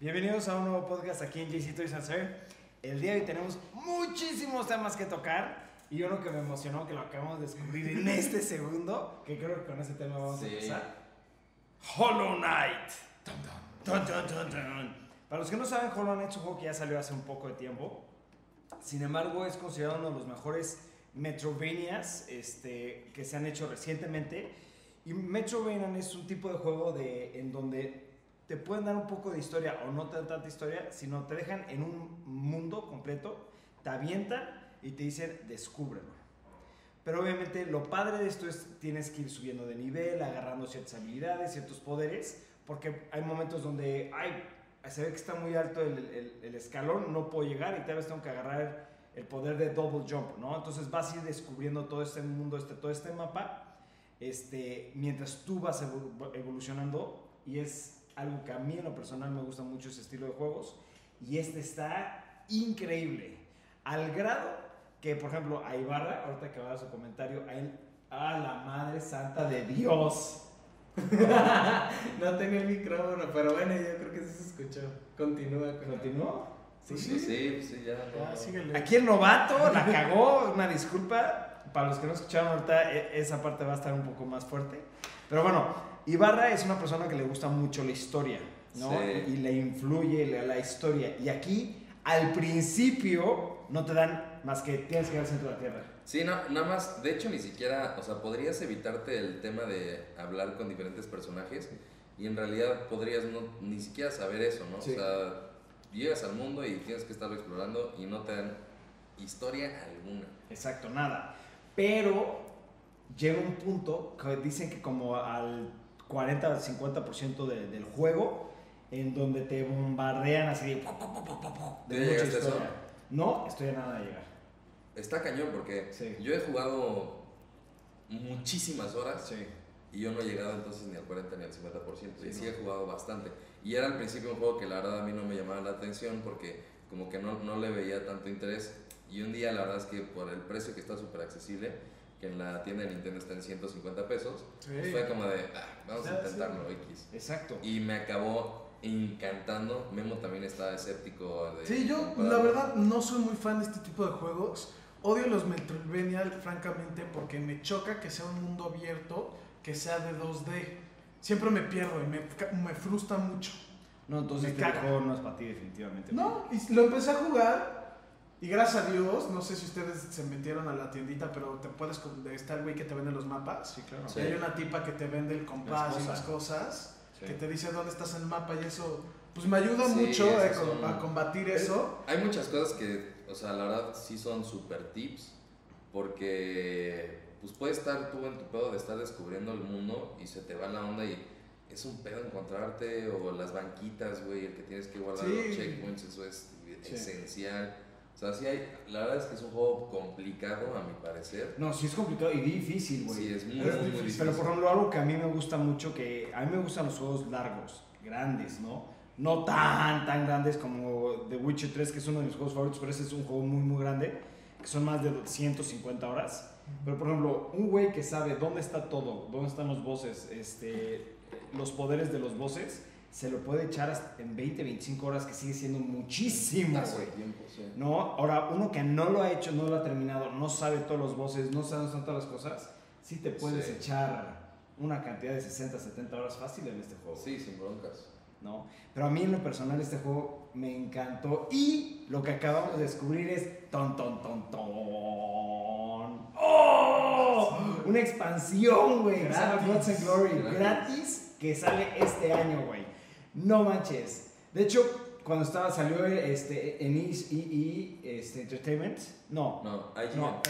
Bienvenidos a un nuevo podcast aquí en JC Toys and Sir. El día de hoy tenemos muchísimos temas que tocar y uno que me emocionó, que lo acabamos de descubrir en este segundo, que creo que con ese tema vamos a Sí. empezar. Hollow Knight. Dun, dun, dun. Para los que no saben, Hollow Knight es un juego que ya salió hace un poco de tiempo. Sin embargo, es considerado uno de los mejores Metrovanias este, que se han hecho recientemente. Y Metrovania es un tipo de juego de, en donde te pueden dar un poco de historia o no te dan tanta historia, sino te dejan en un mundo completo, te avientan y te dicen, descúbrelo. Pero obviamente lo padre de esto es tienes que ir subiendo de nivel, agarrando ciertas habilidades, ciertos poderes, porque hay momentos donde ay, se ve que está muy alto el, el- el escalón, no puedo llegar y tal vez tengo que agarrar el poder de double jump, ¿no? Entonces vas a ir descubriendo todo este mundo, este, todo este mapa, este, mientras tú vas evolu- evolucionando y es algo que a mí en lo personal me gusta mucho ese estilo de juegos y este está increíble, al grado que, por ejemplo, a Ibarra, ahorita que va a dar su comentario, a él, a la madre santa de Dios. No tenía el micrófono, pero bueno, yo creo que sí se escuchó. Continúa con ¿Continuó? Sí, Sí, sí, sí, ya. Ah, no. Aquí el novato la cagó, una disculpa. Para los que no escucharon ahorita, e- esa parte va a estar un poco más fuerte. Pero bueno, Ibarra es una persona que le gusta mucho la historia, ¿no? Sí. Y le influye la, la historia. Y aquí, al principio, no te dan más que tienes que ir al centro de la Tierra. Sí, no, nada más, de hecho ni siquiera, o sea, podrías evitarte el tema de hablar con diferentes personajes y en realidad podrías no, ni siquiera saber eso, ¿no? Sí. O sea, llegas al mundo y tienes que estarlo explorando y no te dan historia alguna. Exacto, nada. Pero llega un punto que dicen que como al 40 al 50% de- del juego, en donde te bombardean así de, de ¿Ya mucha eso? historia. No, estoy a nada de llegar. Está cañón porque Sí. yo he jugado muchísimas horas Sí. y yo no he llegado entonces ni al 40 ni al 50%. Sí, y sí no. he jugado bastante. Y era al principio un juego que la verdad a mí no me llamaba la atención porque como que no, no le veía tanto interés. Y un día la verdad es que por el precio que está súper accesible, que en la tienda de Nintendo está en 150 pesos, pues fue como de, ah, vamos a Ya, sí. intentarlo, X. Exacto. Y me acabó encantando. Memo también estaba escéptico de... Sí, yo la verdad no soy muy fan de este tipo de juegos. Odio los Metroidvania, francamente, porque me choca que sea un mundo abierto, que sea de 2D. Siempre me pierdo y me, me frustra mucho. No, entonces este juego no es para ti definitivamente. No, y lo empecé a jugar y gracias a Dios, no sé si ustedes se metieron a la tiendita, pero te puedes, está el güey que te vende los mapas. Sí, claro. Sí. Y hay una tipa que te vende el compás Las y las cosas. Sí. que te dice dónde estás en el mapa y eso, pues me ayuda Sí, mucho eh, son- a combatir eso. Hay muchas cosas que, o sea, la verdad sí son super tips, porque pues puedes estar tú en tu pedo de estar descubriendo el mundo y se te va la onda y es un pedo encontrarte o las banquitas, güey, el que tienes que guardar Sí. los checkpoints, eso es Sí. esencial. Sea, sí hay, la verdad es que es un juego complicado a mi parecer. No, sí es complicado y difícil, güey. Sí, es muy, pero, muy, muy difícil. pero, por ejemplo, algo que a mí me gusta mucho, que a mí me gustan los juegos largos, grandes, ¿no? No tan, tan grandes como The Witcher 3, que es uno de mis juegos favoritos, pero ese es un juego muy, muy grande, que son más de 150 horas. Pero, por ejemplo, un güey que sabe dónde está todo, dónde están los bosses, este, los poderes de los bosses, se lo puede echar hasta en 20, 25 horas, que sigue siendo muchísimo, güey. sí. ¿no? Ahora, uno que no lo ha hecho, no lo ha terminado, no sabe todos los voces, no sabe todas las cosas, sí te puedes Sí. echar una cantidad de 60, 70 horas fácil en este juego, Sí, sin broncas. ¿no? Pero a mí en lo personal este juego me encantó y lo que acabamos de descubrir es ton, ton, ton, ton. ¡Oh! Una expansión, güey, Gratis. Glory, Gratis. gratis, que sale este año, güey. No manches. De hecho, cuando estaba, salió este, en EE este, Entertainment, no, No, IGN. no,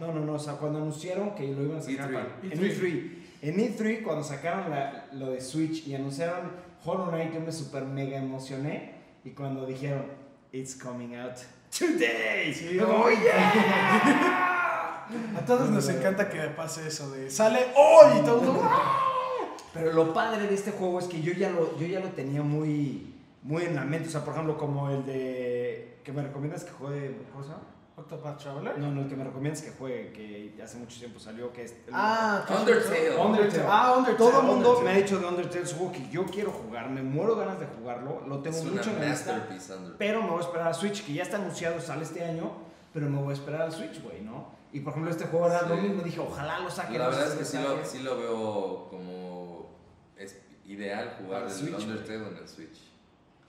no, no, no, o sea, cuando anunciaron que lo iban a sacar E3. para- en E3. E3. En E3, cuando sacaron la- lo de Switch y anunciaron Hollow Knight, yo me super mega emocioné. Y cuando dijeron, It's coming out today. Sí, como, oye. "Yeah". A todos nos encanta que pase eso de sale hoy y todo. Pero lo padre de este juego es que yo ya lo, yo ya lo tenía muy, muy en la mente. O sea, por ejemplo, como el de. que me recomiendas que juegue. ¿Cómo se llama? Octopath Traveler. No, no, el que me recomiendas que juegue, que hace mucho tiempo salió, que es... el- Ah, ¿qué Undertale. Undertale. Ah, Undertale. Todo el mundo Undertale. me ha dicho de Undertale, juego que yo quiero jugar, me muero ganas de jugarlo, lo tengo Es una mucho en la lista, pero me voy a esperar a Switch, que ya está anunciado, sale este año, pero me voy a esperar al Switch, güey, ¿no? Y por ejemplo, este juego era Sí. lo mismo, dije, ojalá lo saquen. La verdad es si que sí lo, sí lo veo como ideal jugar el Switch, Undertale en el Switch.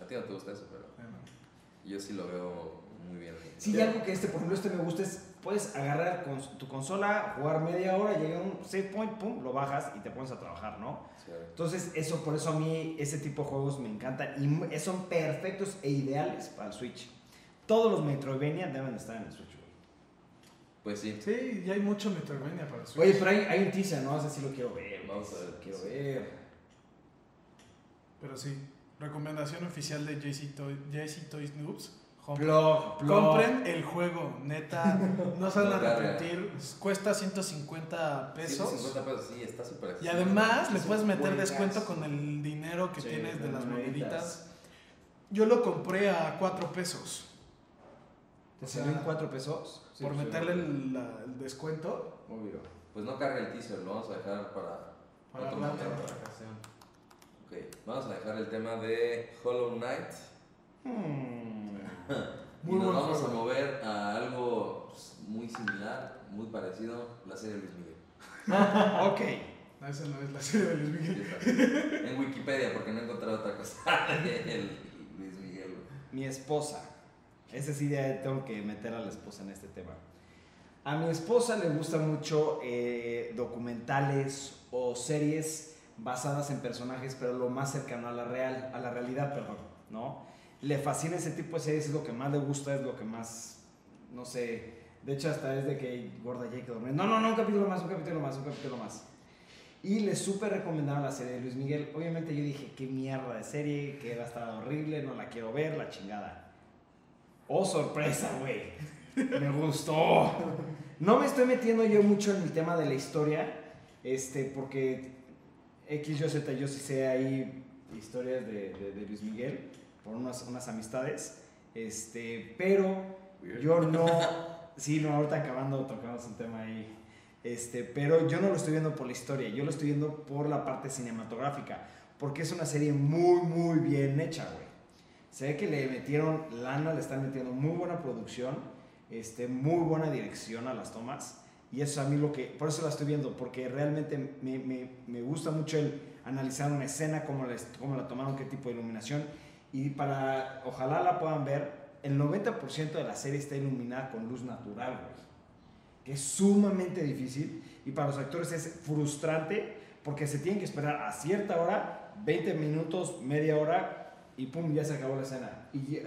A ti no te gusta eso, pero Bueno. yo sí lo veo muy bien. Sí, y algo que este, por ejemplo, este me gusta es, puedes agarrar con tu consola, jugar media hora, llega a un save point, pum, lo bajas y te pones a trabajar, ¿no? Sí. Entonces, eso, por eso a mí ese tipo de juegos me encantan y son perfectos e ideales para el Switch. Todos los Metroidvania deben estar en el Switch, güey. Pues sí. Sí, ya hay mucho Metroidvania para Switch. Oye, pero hay, hay un teaser, ¿no? Ese sí lo quiero ver. Vamos a ver. Lo quiero ver. Pero sí, recomendación oficial de JC, Toy, JC Toys Noobs. Plug. Compren el juego, neta, no se van a arrepentir. Cuesta 150 pesos. 150 pesos, sí, está súper Y además le Es puedes meter descuento con el dinero que Sí, tienes de las moneditas. Yo lo compré a 4 pesos. ¿Te salió en 4 pesos? Sí, por meterle el, la- el descuento. Obvio. Pues no carga el teaser, lo vamos a dejar para Para otro momento. Ok, vamos a dejar el tema de Hollow Knight. Hmm. Y nos vamos juego. a mover a algo pues, muy similar, muy parecido, la serie de Luis Miguel. ok. No, esa no es la serie de Luis Miguel. en Wikipedia, porque no he encontrado otra cosa Luis Miguel. Mi esposa. Ese sí ya tengo que meter a la esposa en este tema. A mi esposa le gustan mucho eh, documentales o series basadas en personajes, pero lo más cercano a la real, a la realidad, perdón, ¿no? Le fascina ese tipo de series, es lo que más le gusta, es lo que más, no sé, de hecho hasta es de que Gorda Jake dormir. No, no, no, un capítulo más, un capítulo más, un capítulo más. Y le súper recomendaron la serie de Luis Miguel. Obviamente yo dije, qué mierda de serie, que va a estar horrible, no la quiero ver, la chingada. Oh, sorpresa, güey. Me gustó. No me estoy metiendo yo mucho en el tema de la historia, este, porque X, yo Z, yo sí sé ahí historias de, de- de Luis Miguel por unas, unas amistades, este, pero yo no, sí, no, ahorita acabando tocamos un tema ahí, este, pero yo no lo estoy viendo por la historia, yo lo estoy viendo por la parte cinematográfica, porque es una serie muy, muy bien hecha, güey. Se ve que le metieron lana, le están metiendo muy buena producción, este, muy buena dirección a las tomas, y eso a mí lo que, por eso la estoy viendo, porque realmente me, me, gusta mucho el analizar una escena, cómo, les, cómo la tomaron, qué tipo de iluminación, y para, ojalá la puedan ver, el 90% de la serie está iluminada con luz natural, güey. Que es sumamente difícil y para los actores es frustrante porque se tienen que esperar a cierta hora, 20 minutos, media hora y pum, ya se acabó la escena. Y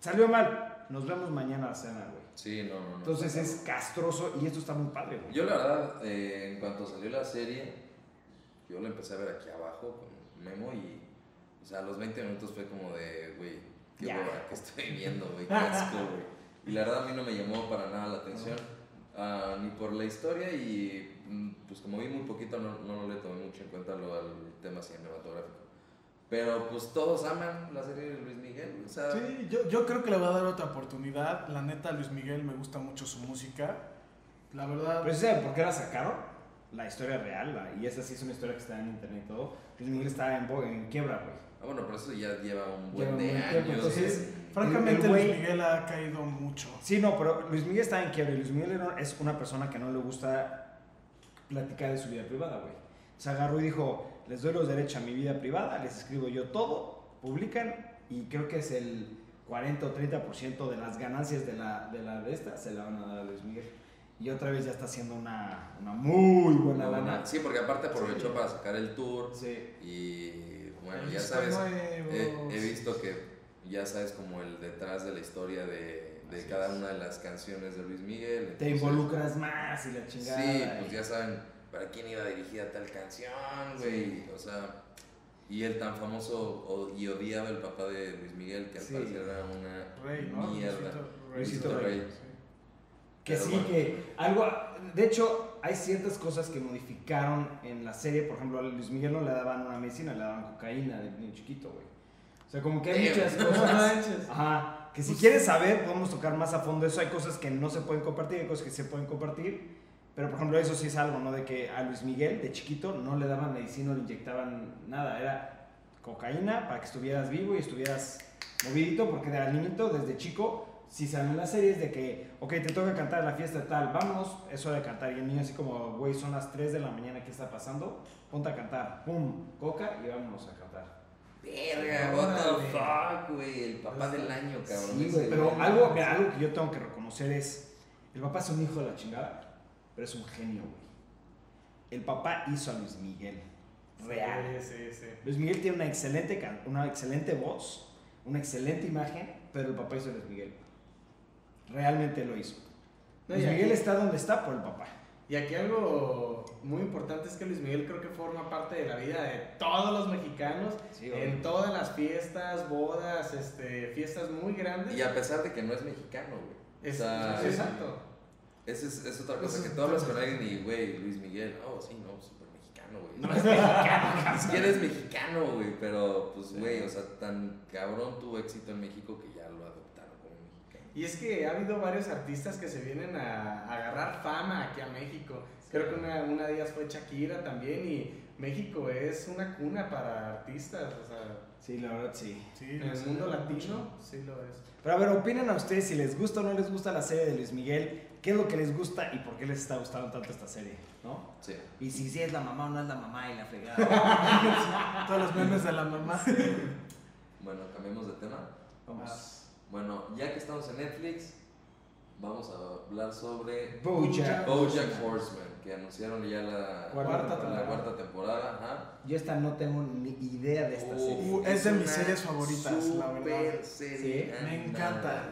salió mal, nos vemos mañana a la cena. Sí, no, no, no. Entonces es castroso y esto está muy padre, güey. Yo la verdad, eh, en cuanto salió la serie, yo la empecé a ver aquí abajo con Memo y, o sea, a los 20 minutos fue como de, güey, qué hueva que estoy viendo, güey, qué asco, güey. Y la verdad a mí no me llamó para nada la atención, ah, ni por la historia y mm, pues como vi muy poquito no, no le tomé mucho en cuenta lo al tema cinematográfico. Pero pues todos aman la serie de Luis Miguel, o sea, Sí, yo, yo creo que le voy a dar otra oportunidad. La neta, Luis Miguel me gusta mucho su música. La verdad, Pero ¿sí ¿saben por qué la sacaron? La historia real, la- y esa sí es una historia que está en internet y todo. Luis Miguel estaba en, en quiebra, güey. ah, bueno, pero eso ya lleva un Lleva buen un de años. entonces, en- francamente, el güey- Luis Miguel ha caído mucho. Sí, no, pero Luis Miguel está en quiebra y Luis Miguel es una persona que no le gusta platicar de su vida privada, güey. Se agarró y dijo, les doy los derechos a mi vida privada, les escribo yo todo, publican y creo que es el 40 o 30% de las ganancias de la, de la de esta se la van a dar a Luis Miguel. Y otra vez ya está haciendo una, una muy buena Una lana. Sí, porque aparte aprovechó Sí. para sacar el tour Sí. y bueno, ya sabes, he, he visto que ya sabes como el detrás de la historia de, de cada es. una de las canciones de Luis Miguel. Te entonces- involucras más y la chingada. Sí, y- pues ya saben para quién iba dirigida tal canción, güey. O sea, y el tan famoso o- y odiaba el papá de Luis Miguel, que al Sí. parecer era una Rey, ¿no? mierda. Luisito Luisito Rey. Sí. Que Pero sí, bueno. que algo. De hecho, hay ciertas cosas que modificaron en la serie. Por ejemplo, a Luis Miguel no le daban una medicina, le daban cocaína de niño chiquito, güey. O sea, como que hay muchas cosas. manches. Ajá. Que si quieres saber, podemos tocar más a fondo eso. Hay cosas que no se pueden compartir, hay cosas que se pueden compartir. Pero, por ejemplo, eso sí es algo, ¿no? De que a Luis Miguel, de chiquito, no le daban medicina, no le inyectaban nada. Era cocaína para que estuvieras vivo y estuvieras movidito, porque de niñito, desde chico, si salen las series de que, ok, te toca cantar en la fiesta tal, vamos, eso de cantar. Y el niño así como, güey, son las 3 de la mañana, ¿qué está pasando? Ponte a cantar, pum, coca y vámonos a cantar. Verga, what the fuck, güey. El papá del año, cabrón. Sí, güey, pero algo, mira, algo que yo tengo que reconocer es, el papá es un hijo de la chingada, pero es un genio, güey. El papá hizo a Luis Miguel. Real. Sí, sí, sí. Luis Miguel tiene una excelente, can- una excelente voz, una excelente imagen, pero el papá hizo a Luis Miguel. Realmente lo hizo. No, Luis Miguel aquí- está donde está por el papá. Y aquí algo muy importante es que Luis Miguel creo que forma parte de la vida de todos los mexicanos. en todas las fiestas, bodas, este, fiestas muy grandes. Y a pesar de que no es mexicano, güey. Es- o sea, exacto. Esa es, es otra cosa que tú hablas con alguien y, güey, Luis Miguel, oh, sí, no, súper mexicano, güey. No es mexicano. Ni siquiera es mexicano, güey, pero pues, güey, o sea, tan cabrón tuvo éxito en México que ya lo adoptaron como mexicano. Y es que ha habido varios artistas que se vienen a, a agarrar fama aquí a México. Creo que una, una de ellas fue Shakira también y México es una cuna para artistas. O sea, Sí, la verdad sí. Sí, en el mundo mucho. latino sí lo es. Pero a ver, opinen a ustedes si les gusta o no les gusta la serie de Luis Miguel, qué es lo que les gusta y por qué les está gustando tanto esta serie, ¿no? Sí. Y si sí es la mamá o no es la mamá y la fregada. Todos los memes de la mamá. Bueno, cambiemos de tema. Vamos. Bueno, ya que estamos en Netflix, vamos a hablar sobre Bojack. Bojack Horseman, que anunciaron ya la Cuarta la temporada. cuarta temporada. Ajá. Yo esta no tengo ni idea de esta serie. Es de mis series favoritas, la verdad. serie Sí, me encanta.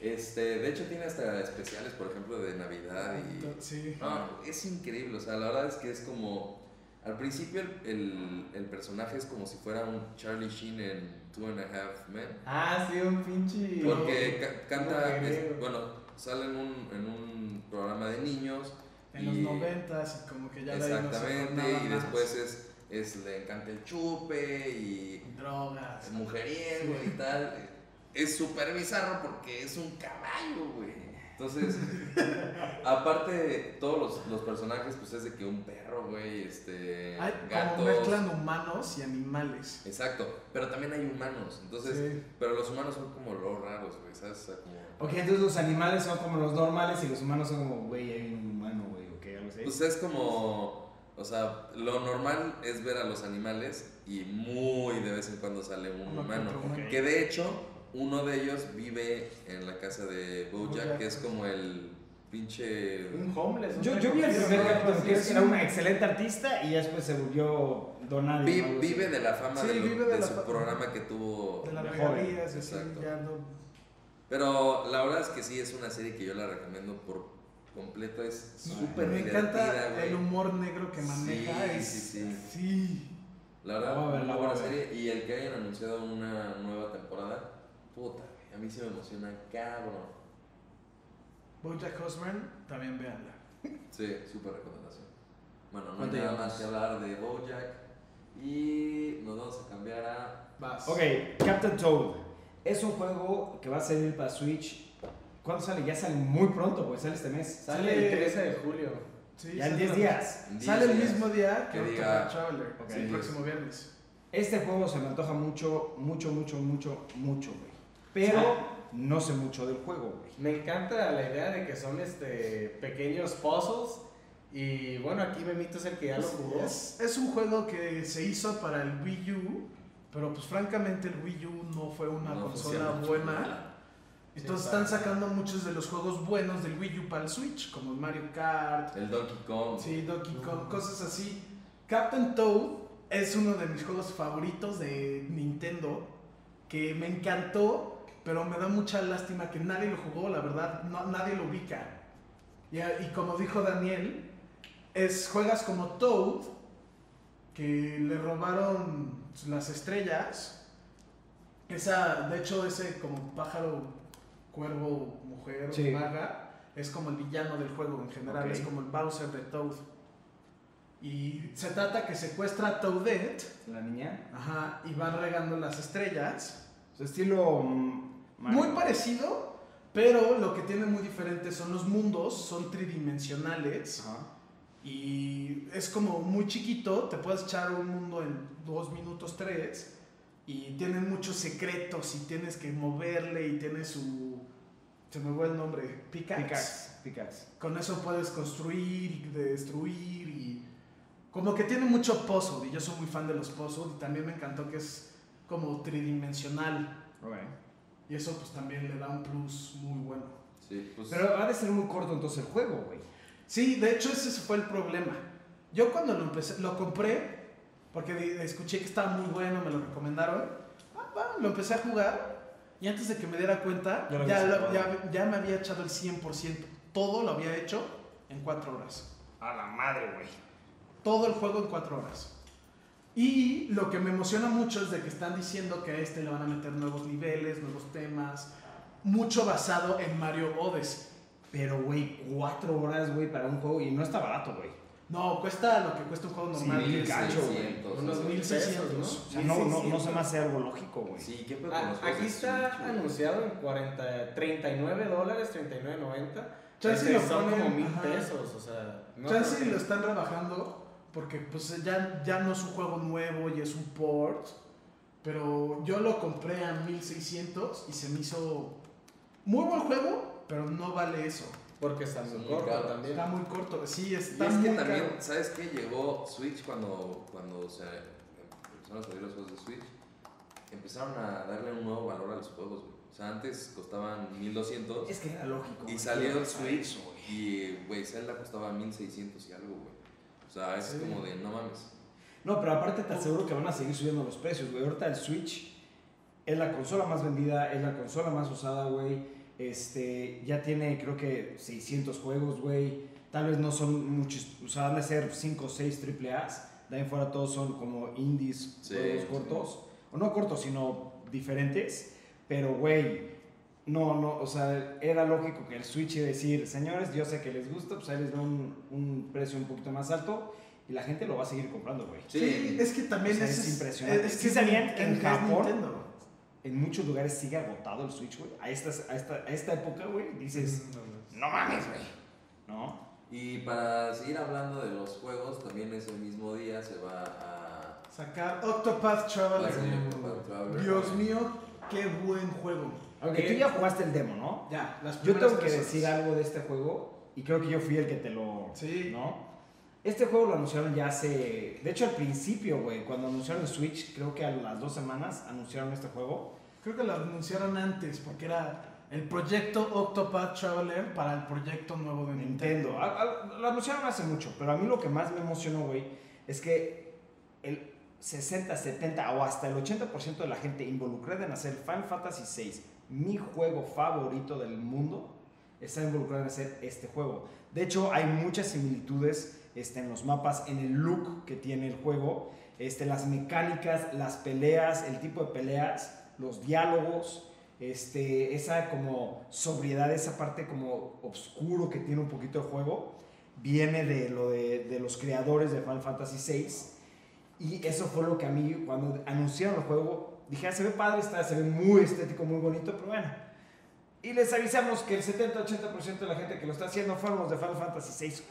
Este, de hecho tiene hasta especiales, por ejemplo, de Navidad y Sí. No, es increíble, o sea, la verdad es que es como. Al principio el, el, el personaje es como si fuera un Charlie Sheen en Two and a Half Men. Ah, sí, un pinche. Porque ca- canta, es- bueno, sale en un, en un programa de niños. En los y- noventas y como que ya no Exactamente, nada y después es, es, le encanta el chupe y Drogas. mujeriego y tal. Es súper bizarro porque es un caballo, güey. Entonces, aparte, todos los, los personajes, pues es de que un perro, güey, este. Hay gatos. como mezclan humanos y animales. Exacto, pero también hay humanos. Entonces, Sí. pero los humanos son como los raros, güey, ¿sabes? O sea, como. Ok, entonces los animales son como los normales y los humanos son como, güey, hay un humano, güey, ok, algo así. Pues es como. O sea, lo normal es ver a los animales y muy de vez en cuando sale un humano. Que de hecho, uno de ellos vive en la casa de Bojack, Bojack. que es como el pinche. Un homeless. un yo, yo vi el primer ¿no? capítulo que era una excelente artista y después se volvió donado. Vi- vive de la fama Sí, de, lo- vive de de la su fa- programa que tuvo. De y así, Exacto. ya no. Pero la verdad es que sí, es una serie que yo la recomiendo por completo. Es súper Me encanta el humor negro que maneja. Sí, es- sí, sí. sí. La verdad, La voy a ver, muy la voy buena serie. Y el que hayan anunciado una nueva temporada, puta, a mí sí me emociona, cabrón. Bojack Horseman, también véanla. Sí, súper recomendación. Bueno, no hay ¿Cuánto nada más que hablar de Bojack. Y nos vamos a cambiar a. Vas. Ok, Captain Toad. Es un juego que va a salir para Switch. ¿Cuándo sale? Ya sale muy pronto, porque sale este mes. Sale el 13 de julio. Sí, Ya en sale 10 la- días. en Sale el 10 mismo día que Que diga- Traveler. Sí, el próximo viernes. Este juego se me antoja mucho, mucho, mucho, mucho, mucho, Pero no sé mucho del juego, güey. Me encanta la idea de que son este pequeños puzzles. Y bueno, aquí Memito es el que ya lo jugó. Es, es un juego que se hizo para el Wii U, pero pues francamente el Wii U no fue una No consola buena. Entonces Sí, están está. sacando muchos de los juegos buenos del Wii U para el Switch, como el Mario Kart, El Donkey Kong. sí, Donkey Kong, cosas así. Captain Toad es uno de mis juegos favoritos de Nintendo, que me encantó, pero me da mucha lástima que nadie lo jugó, la verdad, no, nadie lo ubica. Y, y como dijo Daniel, es juegas como Toad, que le robaron las estrellas. Esa, de hecho, ese como pájaro, cuervo, mujer, Sí. maga, es como el villano del juego en general, es como el Bowser de Toad. Y se trata que secuestra a Toadette, La niña. ajá, y van regando las estrellas. Su estilo mm, Mario. Muy parecido, pero lo que tiene muy diferente son los mundos, son tridimensionales. Ajá. Y es como muy chiquito, te puedes echar un mundo en dos minutos, tres. Y tienen muchos secretos y tienes que moverle y tiene su... Se me fue el nombre. Pickaxe. Pickaxe. Pickaxe. Con eso puedes construir y destruir y... Como que tiene mucho puzzle y yo soy muy fan de los puzzles y también me encantó que es como tridimensional. Ok. Y eso pues también le da un plus muy bueno. Sí, pues. Pero ha de ser muy corto entonces el juego, güey. Sí, de hecho ese fue el problema. Yo cuando lo empecé, lo compré porque escuché que estaba muy bueno, me lo recomendaron. Ah, va, lo empecé a jugar y antes de que me diera cuenta, Ya lo ya, lo- ya, ya me había echado el 100%. Todo lo había hecho en 4 horas. A la madre, güey. Todo el juego en 4 horas. Y lo que me emociona mucho es de que están diciendo que a este le van a meter nuevos niveles, nuevos temas, mucho basado en Mario Odyssey. Pero, güey, cuatro horas, güey, para un juego y no está barato, güey. No, cuesta lo que cuesta un juego Sí, normal. es cacho, güey. 1600, Unos ¿no? 1600, O sea, no, no, no se me hace algo lógico, güey. Sí, qué pedo Ah, aquí está anunciado en 40, 39 dólares, 39.90. Chance Este, lo son ponen, como mil ajá. pesos, o sea. no Chance lo están rebajando porque pues ya, ya no es un juego nuevo y es un port. Pero yo lo compré a 1600 y se me hizo muy buen juego, pero no vale eso. Porque está muy Muy corto caro. también. Está muy corto. Sí, Y está es que muy también, caro. ¿sabes qué? Llegó Switch cuando, cuando se empezaron a salir los juegos de Switch. Empezaron a darle un nuevo valor a los juegos, güey. O sea, antes costaban 1200 Es que era lógico. y salió que el Switch eso, güey. y, güey, Zelda costaba 1600 y algo, güey. O sea, es Sí. como de, no mames. No, pero aparte te aseguro que van a seguir subiendo los precios, güey. Ahorita el Switch es la consola más vendida, es la consola más usada, güey. Este, ya tiene creo que 600 juegos, güey. Tal vez no son muchos, o sea, han de ser 5 o 6 triple A's. De ahí en fuera todos son como indies, Sí, juegos sí. cortos. O no cortos, sino diferentes. Pero, güey, no, no, o sea, era lógico que el Switch iba a decir, señores, yo sé que les gusta, pues ahí les doy un, un precio un poquito más alto. Y la gente lo va a seguir comprando, güey. Sí, es que también O sea, ese es impresionante. Es, ¿Sí que es sabían que en es Japón- Nintendo. en muchos lugares sigue agotado el Switch, güey. A, estas- a, esta, a esta época, güey, dices, no mames, güey. ¿No? Y para seguir hablando de los juegos, también ese mismo día se va a... Sacar Octopath Traveler. Octopath Traveler. Dios mío, qué buen juego. Aunque tú ya jugaste el demo, ¿no? Ya, las Yo tengo que tres decir horas. algo de este juego y creo que yo fui el que te lo... Sí. ¿No? Este juego lo anunciaron ya hace... De hecho, al principio, güey, cuando anunciaron el Switch, creo que a las dos semanas anunciaron este juego. Creo que lo anunciaron antes porque era el proyecto Octopath Traveler para el proyecto nuevo de Nintendo. Nintendo. A- a- lo anunciaron hace mucho, pero a mí lo que más me emocionó, güey, es que el 60, 70 o hasta el 80% de la gente involucrada en hacer Final Fantasy VI, mi juego favorito del mundo, está involucrada en hacer este juego. De hecho, hay muchas similitudes este, en los mapas, en el look que tiene el juego, este, las mecánicas, las peleas, el tipo de peleas, los diálogos, este, esa como sobriedad, esa parte como oscuro que tiene un poquito el juego, viene de, lo de los creadores de Final Fantasy VI. Y eso fue lo que a mí, cuando anunciaron el juego, dije, ah, se ve padre, está, se ve muy estético, muy bonito, pero bueno. Y les avisamos que el 70-80% de la gente que lo está haciendo fueron de Final Fantasy VI.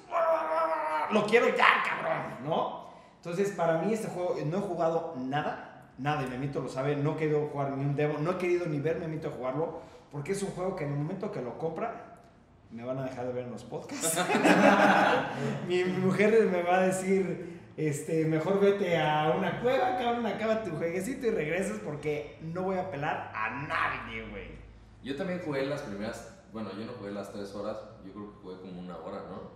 Lo quiero ya, cabrón, ¿no? Entonces, para mí este juego, no he jugado nada, nada, y Memito lo sabe, no he querido jugar ni un demo, no he querido ni ver Memito jugarlo, porque es un juego que en el momento que lo compra, me van a dejar de ver en los podcasts. mi mujer me va a decir, este, mejor vete a una cueva, cabrón, acaba tu jueguecito y regresas porque no voy a pelar a nadie, güey. Yo también jugué las primeras, bueno, yo no jugué las tres horas, yo creo que jugué como una hora, ¿no?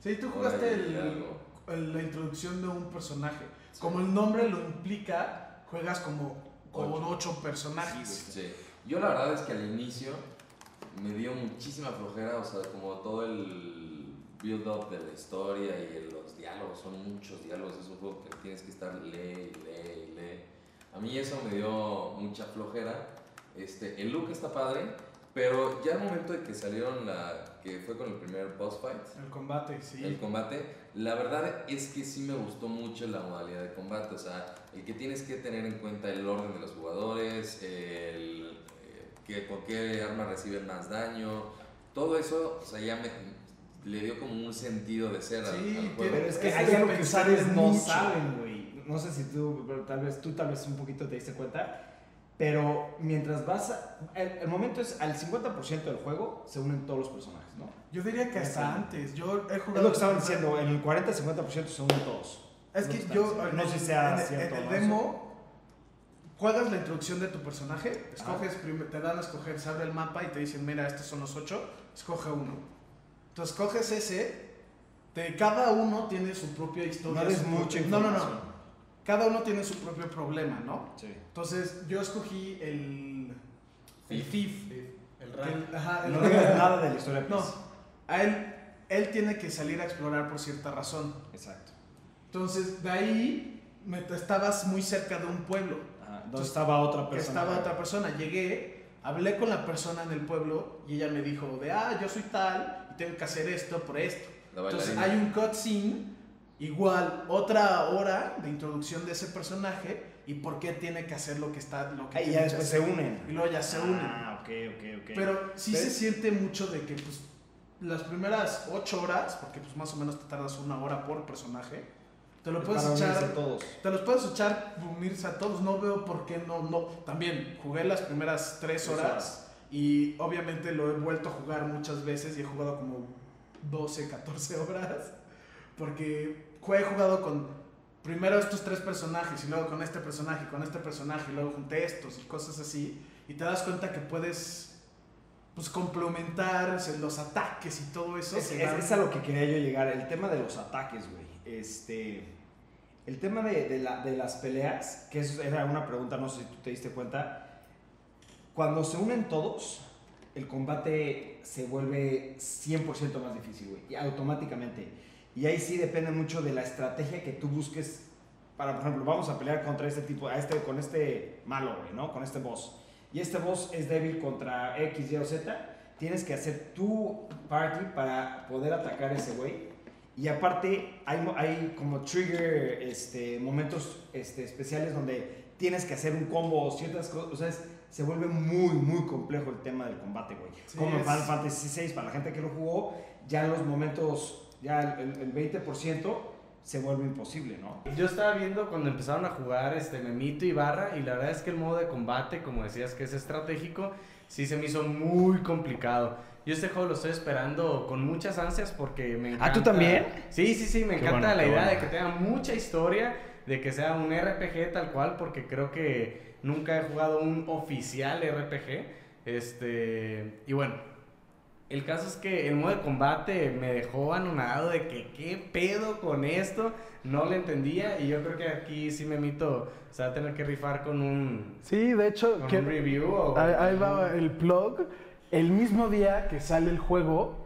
Sí, tú jugaste el- la introducción de un personaje. Como el nombre lo implica, juegas como con Ocho. ocho personajes. Sí. Yo la verdad es que al inicio me dio muchísima flojera, o sea, como todo el build-up de la historia y el- diálogos, son muchos diálogos, es un juego que tienes que estar lee y lee lee. A mí eso me dio mucha flojera. Este, el look está padre, pero ya al momento de que salieron la, que fue con el primer boss fight, El combate, sí. el combate, la verdad es que sí me gustó mucho la modalidad de combate, o sea, el que tienes que tener en cuenta el orden de los jugadores, el, eh, que con qué arma reciben más daño. Todo eso, o sea, ya me, le dio como un sentido de ser Sí, al, juego. Pero es que hay algo que ustedes no mucho. saben, güey. No sé si tú, pero tal vez tú tal vez un poquito te diste cuenta. Pero mientras vas a, el, el momento es al 50% del juego se unen todos los personajes, ¿no? Yo diría que hasta antes. Yo he jugado. Es lo que estaban diciendo, en el 40-50% se unen todos. Es que yo. no sé si sea en cierto En el demo, juegas la introducción de tu personaje, escoges, prim- te dan a escoger, se abre el mapa y te dicen, mira, estos son los ocho, escoge uno. Entonces coges ese, de cada uno tiene su propia historia. No mucha propio- No, no, no. Cada uno tiene su propio problema, ¿no? Sí. Entonces yo escogí el. El Thief. El que rap. el- ajá, el No digas nada de la historia. No, a él, él tiene que salir a explorar por cierta razón. Exacto. Entonces, de ahí me, estabas muy cerca de un pueblo. Ajá, Donde estaba otra persona. estaba otra persona. Llegué, hablé con la persona en el pueblo y ella me dijo de, ah, yo soy tal tengo que hacer esto por esto. Entonces hay un cutscene, igual otra hora de introducción de ese personaje y por qué tiene que hacer lo que está, lo que Ah, y ya después se hacer. unen. Y luego ya se unen. Ah, ok, ok, ok. Pero sí Pero- se siente mucho de que pues las primeras ocho horas, porque pues más o menos te tardas una hora por personaje, te lo puedes echar todos. te los puedes echar, unirse a todos. No veo por qué no, no. También jugué las primeras tres horas. Y obviamente lo he vuelto a jugar muchas veces y he jugado como 12, 14 horas. Porque he jugado con primero estos tres personajes y luego con este personaje y con este personaje y luego junté estos y cosas así. Y te das cuenta que puedes pues complementar los ataques y todo eso. Es, es- es a lo que quería yo llegar, el tema de los ataques, güey. Este, el tema de, de la- de las peleas, que eso era una pregunta, no sé si tú te diste cuenta. Cuando se unen todos, el combate se vuelve 100% más difícil, güey, y automáticamente. Y ahí sí depende mucho de la estrategia que tú busques para, por ejemplo, vamos a pelear contra este tipo, a este, con este malo, güey, ¿no? Con este boss. Y este boss es débil contra X, Y o Z. Tienes que hacer tu party para poder atacar a ese güey. Y aparte, hay, hay como trigger este, momentos este, especiales donde tienes que hacer un combo o ciertas cosas. O sea, es- se vuelve muy, muy complejo el tema del combate, güey. Sí, como en Final Fantasy VI, para la gente que lo jugó, ya en los momentos, ya el, el 20% se vuelve imposible, ¿no? Yo estaba viendo cuando empezaron a jugar este Memito y Barra y la verdad es que el modo de combate, como decías que es estratégico, sí se me hizo muy complicado. Yo este juego lo estoy esperando con muchas ansias porque me encanta. ¿Ah, tú también? Sí, sí, sí, me Qué encanta bueno, la idea bueno. de que tenga mucha historia, de que sea un RPG tal cual, porque creo que nunca he jugado un oficial RPG. Este, y bueno, el caso es que el modo de combate me dejó anonadado de que qué pedo con esto, no le entendía y yo creo que aquí sí me mito, se va a tener que rifar con un, Sí, de hecho, con que- un review o... ahí, ahí va el plug. El mismo día que sale el juego,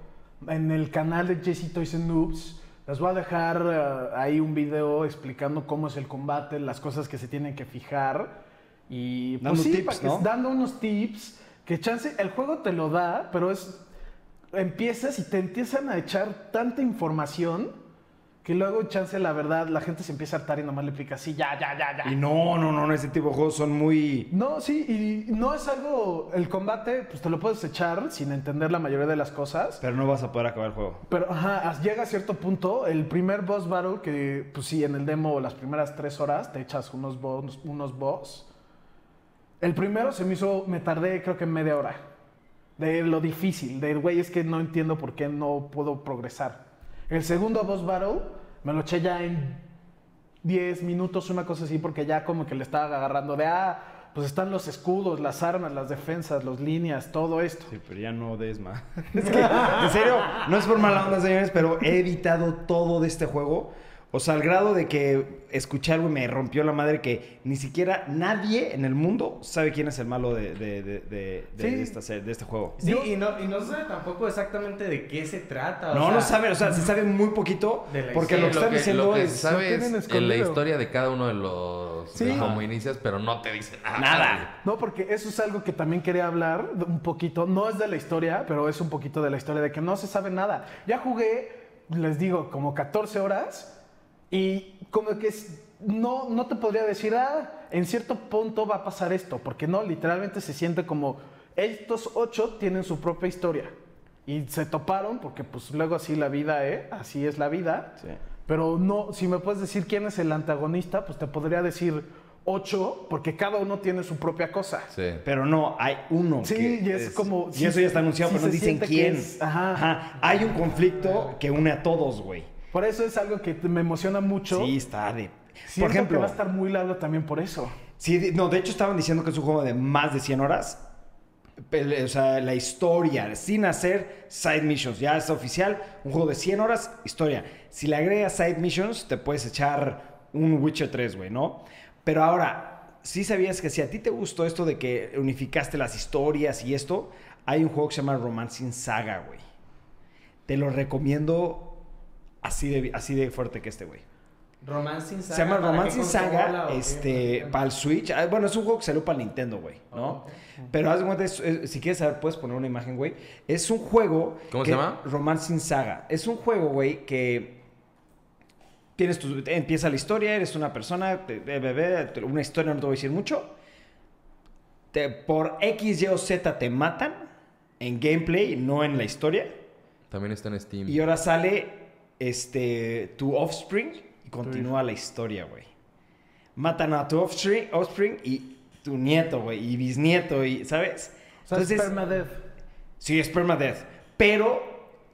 en el canal de Jesse Toys and Noobs, les voy a dejar eh, ahí un video explicando cómo es el combate, las cosas que se tienen que fijar. Y pues Dando sí, tips, para que- ¿no? dando unos tips, que chance, el juego te lo da, pero es, empiezas y te empiezan a echar tanta información que luego chance, la verdad, la gente se empieza a hartar y nomás le pica así, ya, ya, ya, ya. Y no, no, no, no, ese tipo de juegos son muy... No, sí, y no es algo. El combate, pues te lo puedes echar sin entender la mayoría de las cosas. Pero no vas a poder acabar el juego. Pero ajá, llega a cierto punto, el primer boss battle, que pues sí, en el demo las primeras tres horas te echas unos boss, unos boss. El primero se me hizo, me tardé creo que media hora. De lo difícil, de güey, es que no entiendo por qué no puedo progresar. El segundo boss battle me lo eché ya en 10 minutos, una cosa así, porque ya como que le estaba agarrando de, ah, pues están los escudos, las armas, las defensas, las líneas, todo esto. Sí, pero ya no des más. es que, en serio, no es por mala onda, señores, pero he evitado todo de este juego. O sea, al grado de que escuché algo y me rompió la madre que ni siquiera nadie en el mundo sabe quién es el malo de, de, de, de- de Sí. esta se- de este juego. Sí, y no, y no se sabe tampoco exactamente de qué se trata. o No, sea, no sabe, o sea, se sabe muy poquito De la porque Sí, lo que están diciendo lo que es... sabe es en la historia de cada uno de los Sí. de cómo inicias, pero no te dice nada. Nada. No, porque eso es algo que también quería hablar un poquito. No es de la historia, pero es un poquito de la historia de que no se sabe nada. Ya jugué, les digo, como 14 horas y como que es- no, no te podría decir, ah, en cierto punto va a pasar esto, porque no, literalmente se siente como estos ocho tienen su propia historia y se toparon, porque pues luego así la vida, ¿eh? Así es la vida. Sí. Pero no, si me puedes decir quién es el antagonista, pues te podría decir ocho, porque cada uno tiene su propia cosa. Sí. Pero no, hay uno. Sí, que y es como- Y sí, eso ya está anunciado, sí pero no dicen quién. es- ajá. Hay un conflicto que une a todos, güey. Por eso es algo que me emociona mucho. Sí, está de. Siento Por ejemplo, que va a estar muy largo también por eso. Sí, no, de hecho estaban diciendo que es un juego de más de 100 horas. O sea, la historia, sin hacer side missions. Ya es oficial, un juego de 100 horas, historia. Si le agregas side missions, te puedes echar un Witcher 3, güey, ¿no? Pero ahora, sí sabías que si a ti te gustó esto de que unificaste las historias y esto, hay un juego que se llama Romancing Saga, güey. Te lo recomiendo así de, así de fuerte que este, güey. Romancing Saga. Se llama ¿para qué Romancing Saga, este, para el Switch. Ah, Bueno, es un juego que salió para el Nintendo, güey, ¿no? Oh. Pero haz de cuenta, si quieres saber, puedes poner una imagen, güey. Es un juego... ¿Cómo que- se llama? Romancing Saga. Es un juego, güey, que... Tienes tu, empieza la historia, eres una persona, una historia, no te voy a decir mucho. Te- por X, Y o Z te matan en gameplay, no en la historia. También está en Steam. Y ahora sale este, tu offspring y continúa la historia, güey. Matan a tu offspring, offspring y tu nieto, güey, y bisnieto, y, ¿sabes? O sea, es permadeath. sí, es permadeath. Pero,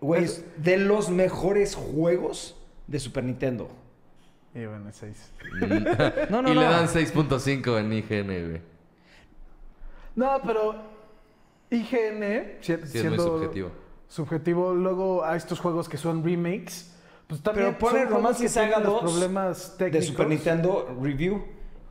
güey, Es- de los mejores juegos de Super Nintendo. Y bueno, es seis. No, no, y no. le dan 6.5 en IGN, güey. No, pero IGN, si- Sí, es muy siendo subjetivo. subjetivo, luego a estos juegos que son remakes, pues también Pero pone Romancing que tienen Saga los 2 problemas de técnicos. Super Nintendo Review.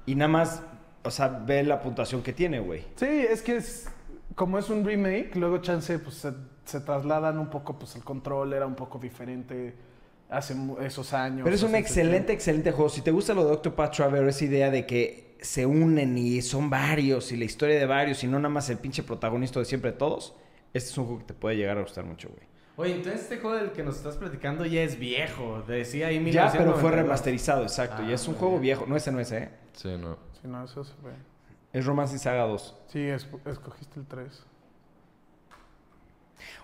Y nada más, o sea, ve la puntuación que tiene, güey. Sí, es que es como es un remake, luego chance pues se, se trasladan un poco, pues el control era un poco diferente hace esos años. Pero es un excelente, excelente juego. Si te gusta lo de Octopath Traveler, esa idea de que se unen y son varios y la historia de varios y no nada más el pinche protagonista de siempre de todos, este es un juego que te puede llegar a gustar mucho, güey. Oye, entonces este juego del que nos estás platicando ya es viejo. Decía ahí Ya, pero fue 1992. remasterizado, exacto. y Ah, es un juego bien. viejo. No, ese no es, ¿eh? Sí, no. Sí, no, eso se ve. Es Romancing Saga 2. Sí, es- escogiste el 3.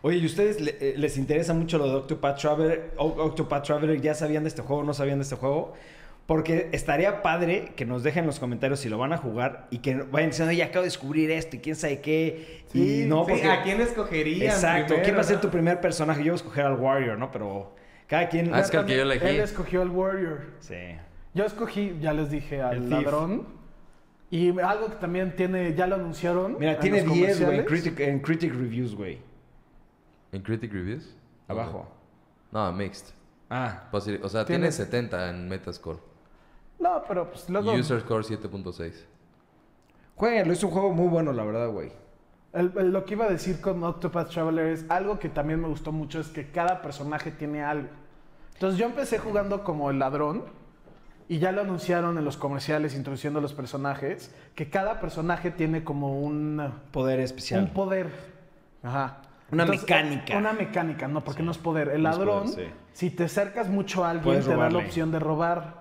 Oye, ¿y ustedes le- eh, les interesa mucho lo de Octopath Traveler? O- Octopath Traveler, ¿ya sabían de este juego o no sabían de este juego? Porque estaría padre que nos dejen en los comentarios si lo van a jugar y que vayan diciendo, ya acabo de descubrir esto y quién sabe qué. Sí, y no, Sí, porque... ¿A quién escogerían? Exacto. primero, ¿Quién va a ser tu primer personaje? Yo voy a escoger al Warrior, ¿no? Pero cada quien... Ah, es que el que yo elegí. Él escogió al Warrior. Sí. Yo escogí, ya les dije, al El Thief. ladrón. Y algo que también tiene, ya lo anunciaron. Mira, en tiene los 10, güey, en critic, en critic Reviews, güey. ¿En Critic Reviews? Abajo. No, mixed. Ah, Posi- O sea, Tiene- tiene 70 en Metascore. No, pero pues luego. User Score 7.6. jueguenlo, es un juego muy bueno, la verdad, güey. El- el- lo que iba a decir con Octopath Traveler es algo que también me gustó mucho es que cada personaje tiene algo. Entonces yo empecé jugando como el ladrón y ya lo anunciaron en los comerciales introduciendo a los personajes que cada personaje tiene como un, Poder especial. un poder. Ajá. Una mecánica. Una mecánica, no, porque no es poder. El No ladrón, poder, sí. si te acercas mucho a alguien, Puedes te da la opción de robar.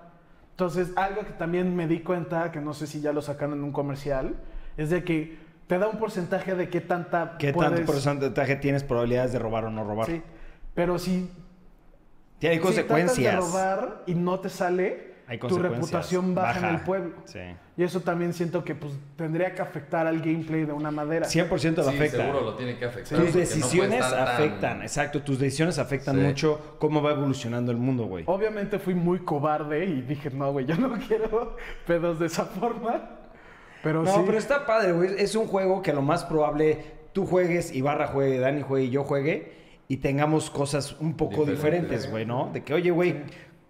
Entonces, algo que también me di cuenta, que no sé si ya lo sacaron en un comercial, es de que te da un porcentaje de qué tanta ¿Qué puedes- tanto porcentaje tienes probabilidades de robar o no robar? Sí. Pero si, Tiene si consecuencias. tratas de robar y no te sale, Hay tu reputación baja, en el pueblo. Sí. Y eso también siento que pues, tendría que afectar al gameplay de una manera. 100% lo Sí, afecta. seguro lo tiene que afectar. Tus no decisiones tan- afectan, exacto, tus decisiones afectan Sí. mucho cómo va evolucionando el mundo, güey. Obviamente fui muy cobarde y dije, no, güey, yo no quiero pedos de esa forma. Pero No, sí. pero está padre, güey. Es un juego que lo más probable tú juegues, y Barra juegue, Dani juegue y yo juegue y tengamos cosas un poco diferentes, güey, ¿no? De que, oye, güey,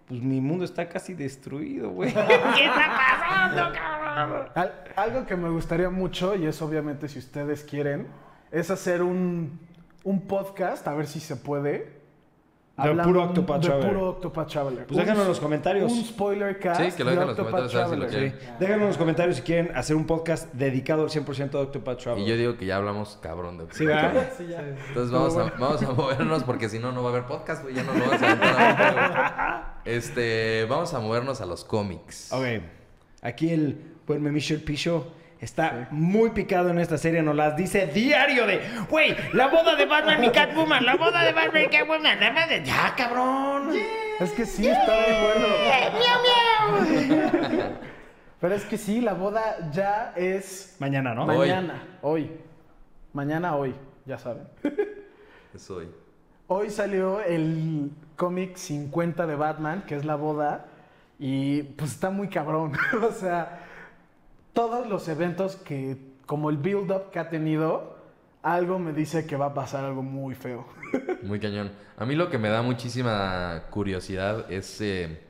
pues mi mundo está casi destruido, güey. ¿Qué está pasando, cabrón? Al- algo que me gustaría mucho, y es obviamente si ustedes quieren, es hacer un, un podcast, a ver si se puede. Hablando puro Octopath de Traveler. puro Octopath Traveler. Pues déjanos en los comentarios. Un spoiler cast Sí, que lo de dejen en los Octopath comentarios, a ver si lo Traveler. quieren. Déjanos en los comentarios si quieren hacer un podcast dedicado al 100% a Octopath Traveler. Y yo digo que ya hablamos cabrón de Sí, ¿verdad? Sí, ya. Entonces vamos a, vamos a movernos porque si no, no va a haber podcast, güey. Ya no lo vas a aventar güey. Este, vamos a movernos a los cómics. Ok. Aquí el buen Michel Picho está muy picado en esta serie. Nos las dice diario de, güey, la boda de Batman y Catwoman, la boda de Batman y Catwoman. la boda de- Ya, cabrón. Es que sí, está muy bueno. Pero es que sí, la boda ya es Mañana, ¿no? Hoy. mañana, hoy. Mañana, hoy, ya saben. Soy. Hoy salió el cómic 50 de Batman, que es la boda, y pues está muy cabrón. o sea, todos los eventos que, como el build-up que ha tenido, algo me dice que va a pasar algo muy feo. Muy cañón. A mí lo que me da muchísima curiosidad es eh,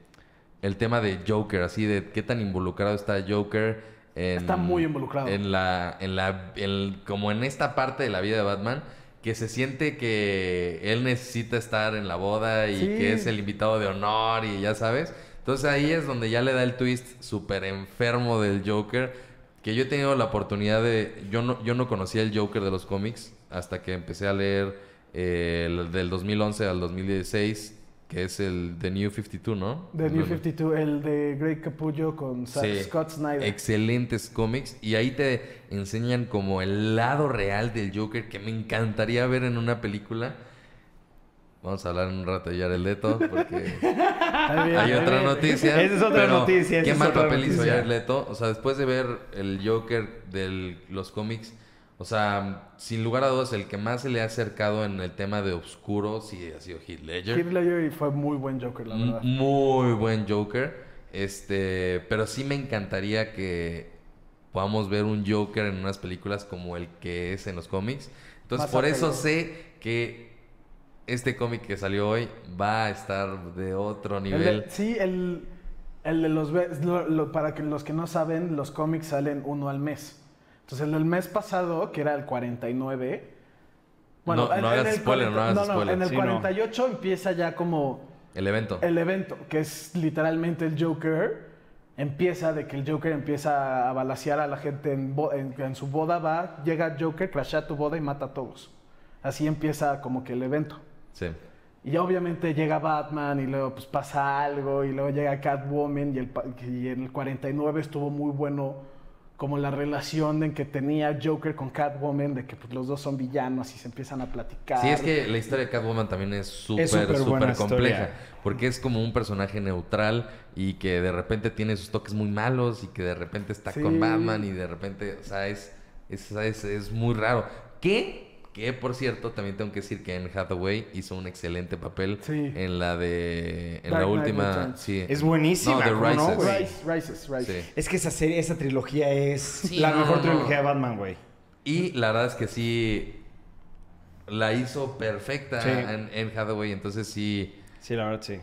el tema de Joker, así de qué tan involucrado está Joker en... Está muy involucrado. En la, en la, en- como en esta parte de la vida de Batman, que se siente que él necesita estar en la boda y Sí. que es el invitado de honor y ya sabes. Entonces ahí es donde ya le da el twist súper enfermo del Joker. Que yo he tenido la oportunidad de... Yo no, yo no conocía el Joker de los cómics hasta que empecé a leer eh, el del 2011 al 2016, que es el The New 52, ¿no? De New Bueno. 52, el de Greg Capullo con Sí. Scott Snyder. Excelentes cómics. Y ahí te enseñan como el lado real del Joker que me encantaría ver en una película. Vamos a hablar en un rato de Jared Leto porque hay otra noticia. Esa es otra pero noticia, Qué mal papel hizo noticia. Jared Leto. O sea, después de ver el Joker de los cómics, o sea, sin lugar a dudas, el que más se le ha acercado en el tema de oscuro sí ha sido Heath Ledger. Heath Ledger fue muy buen Joker, la M- verdad. Muy buen Joker. Este, pero sí me encantaría que podamos ver un Joker en unas películas como el que es en los cómics. Entonces, Más por eso sé que este cómic que salió hoy va a estar de otro El nivel. de- sí, el, el de los... ve- lo- lo- para que los que no saben, los cómics salen uno al mes. Entonces, el del mes pasado, que era el 49... No- no en hagas el spoiler, no hagas spoiler. En el Sí, no. 48 empieza ya como El evento. el evento, que es literalmente el Joker. Empieza de que el Joker empieza a balasear a la gente en, en- en su boda, va, llega Joker, crashea tu boda y mata a todos. Así empieza como que el evento. Sí. Y obviamente llega Batman y luego pues pasa algo y luego llega Catwoman y el, y en el 49 estuvo muy bueno como la relación en que tenía Joker con Catwoman, de que pues, los dos son villanos y se empiezan a platicar. Sí, es que la historia de Catwoman también es súper, súper compleja. historia. Porque es como un personaje neutral y que de repente tiene sus toques muy malos y que de repente está Sí. con Batman y de repente, o sea, es, es, es, es muy raro. Que, que por cierto, también tengo que decir que Anne Hathaway hizo un excelente papel Sí. en la de. En Dark la última. Sí. Es buenísima, No, The ¿cómo no, Rises. Rises, Rises. Sí. Es que esa serie, esa trilogía es Sí, la no, mejor no. trilogía de Batman, güey. Y la verdad es que sí. La hizo perfecta Sí. en Anne Hathaway. Entonces sí. Sí, la verdad, sí.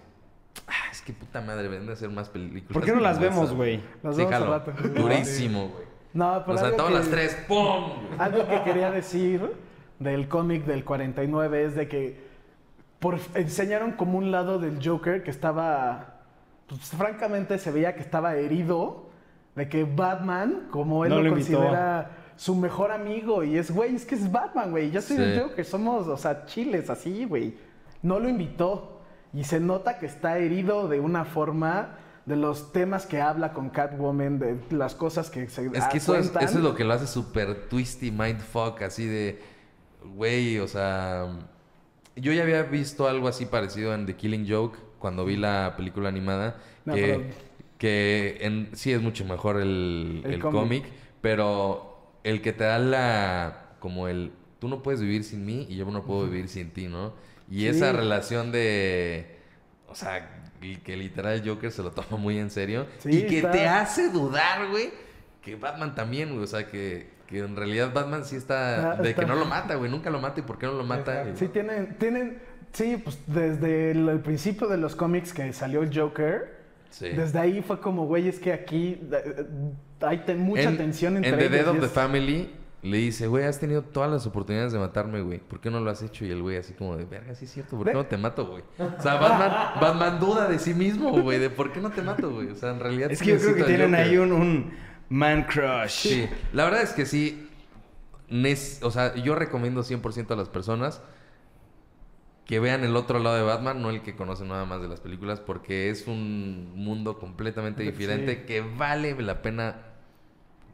Ah, es que puta madre, deben de hacer más películas. ¿Por qué no las vemos, güey? Las Sí, vemos al rato. Durísimo, güey. No, pero Nos aventamos que- las tres. ¡Pum! Algo que quería decir del cómic del 49 es de que por, enseñaron como un lado del Joker que estaba, pues, francamente se veía que estaba herido, de que Batman, como él No lo, lo considera su mejor amigo, y es, güey, es que es Batman, güey, yo soy Sí. el Joker, somos, o sea, chiles así, güey. No lo invitó, y se nota que está herido de una forma de los temas que habla con Catwoman, de las cosas que se Es que eso es, eso es lo que lo hace súper twisty, mindfuck, así de. Güey, o sea. Yo ya había visto algo así parecido en The Killing Joke cuando vi la película animada. No, que pero- que en, sí es mucho mejor el, El el cómic. pero el que te da la. Como el. Tú no puedes vivir sin mí y yo no puedo vivir sin ti, ¿no? Y Sí. esa relación de. O sea, que literal Joker se lo toma muy en serio. Sí, y que está- te hace dudar, güey, que Batman también, güey. O sea, que, que en realidad Batman sí está. Está- de que no lo mata, güey. Nunca lo mata. ¿Y por qué no lo mata? Sí, tienen, tienen, sí, pues desde el, el principio de los cómics que salió el Joker, Sí. desde ahí fue como, güey, es que aquí eh, hay ten- mucha en, tensión entre En The ellos Dead of the es- Family le dice, güey, has tenido todas las oportunidades de matarme, güey. ¿Por qué no lo has hecho? Y el güey así como de, verga, sí es cierto. ¿Por qué no te mato, güey? O sea, Batman, Batman duda de sí mismo, güey. De por qué no te mato, güey. O sea, en realidad Es que yo creo que tienen Joker. ahí un, un man crush. Sí, la verdad es que sí. o sea, yo recomiendo 100% a las personas que vean el otro lado de Batman, no el que conocen nada más de las películas, porque es un mundo completamente diferente Sí. que vale la pena,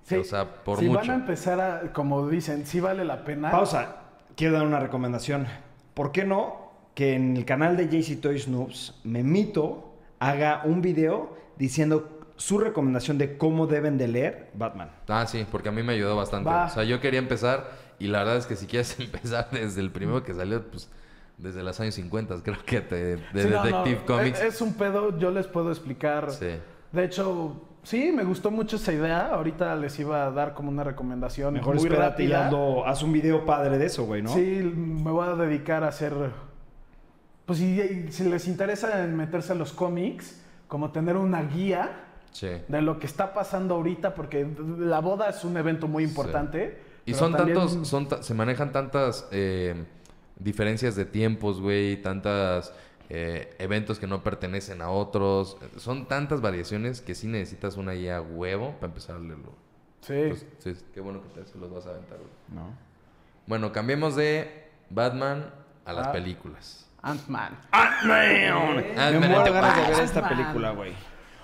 Sí. o sea, por si mucho. van a empezar a, como dicen, sí vale la pena. Pausa. Quiero dar una recomendación. ¿Por qué no que en el canal de JC Toys Noobs, Memito haga un video diciendo su recomendación de cómo deben de leer Batman? Ah, sí, porque a mí me ayudó bastante. Va. O sea, yo quería empezar y la verdad es que si quieres empezar desde el primero que salió, pues desde los años 50, creo que te, de Sí, no, no, Detective Comics. Es, es un pedo, yo les puedo explicar. Sí. De hecho, sí, me gustó mucho esa idea. Ahorita les iba a dar como una recomendación Mejor muy espérate y hazlo- haz un video padre de eso, güey, ¿no? Sí, me voy a dedicar a hacer. Pues si, si les interesa meterse a los cómics, como tener una guía Sí. de lo que está pasando ahorita, porque la boda es un evento muy importante. Y son también- tantos, son se manejan tantas eh, diferencias de tiempos, güey, tantas eh, eventos que no pertenecen a otros. Son tantas variaciones que sí necesitas una guía huevo para empezar a leerlo. Sí. Pues, sí, qué bueno que te se los vas a aventar, güey. ¿No? Bueno, cambiemos de Batman a las Ah. películas. Ant-Man. Me Ant-Man muero and de the ganas de ver esta película, güey.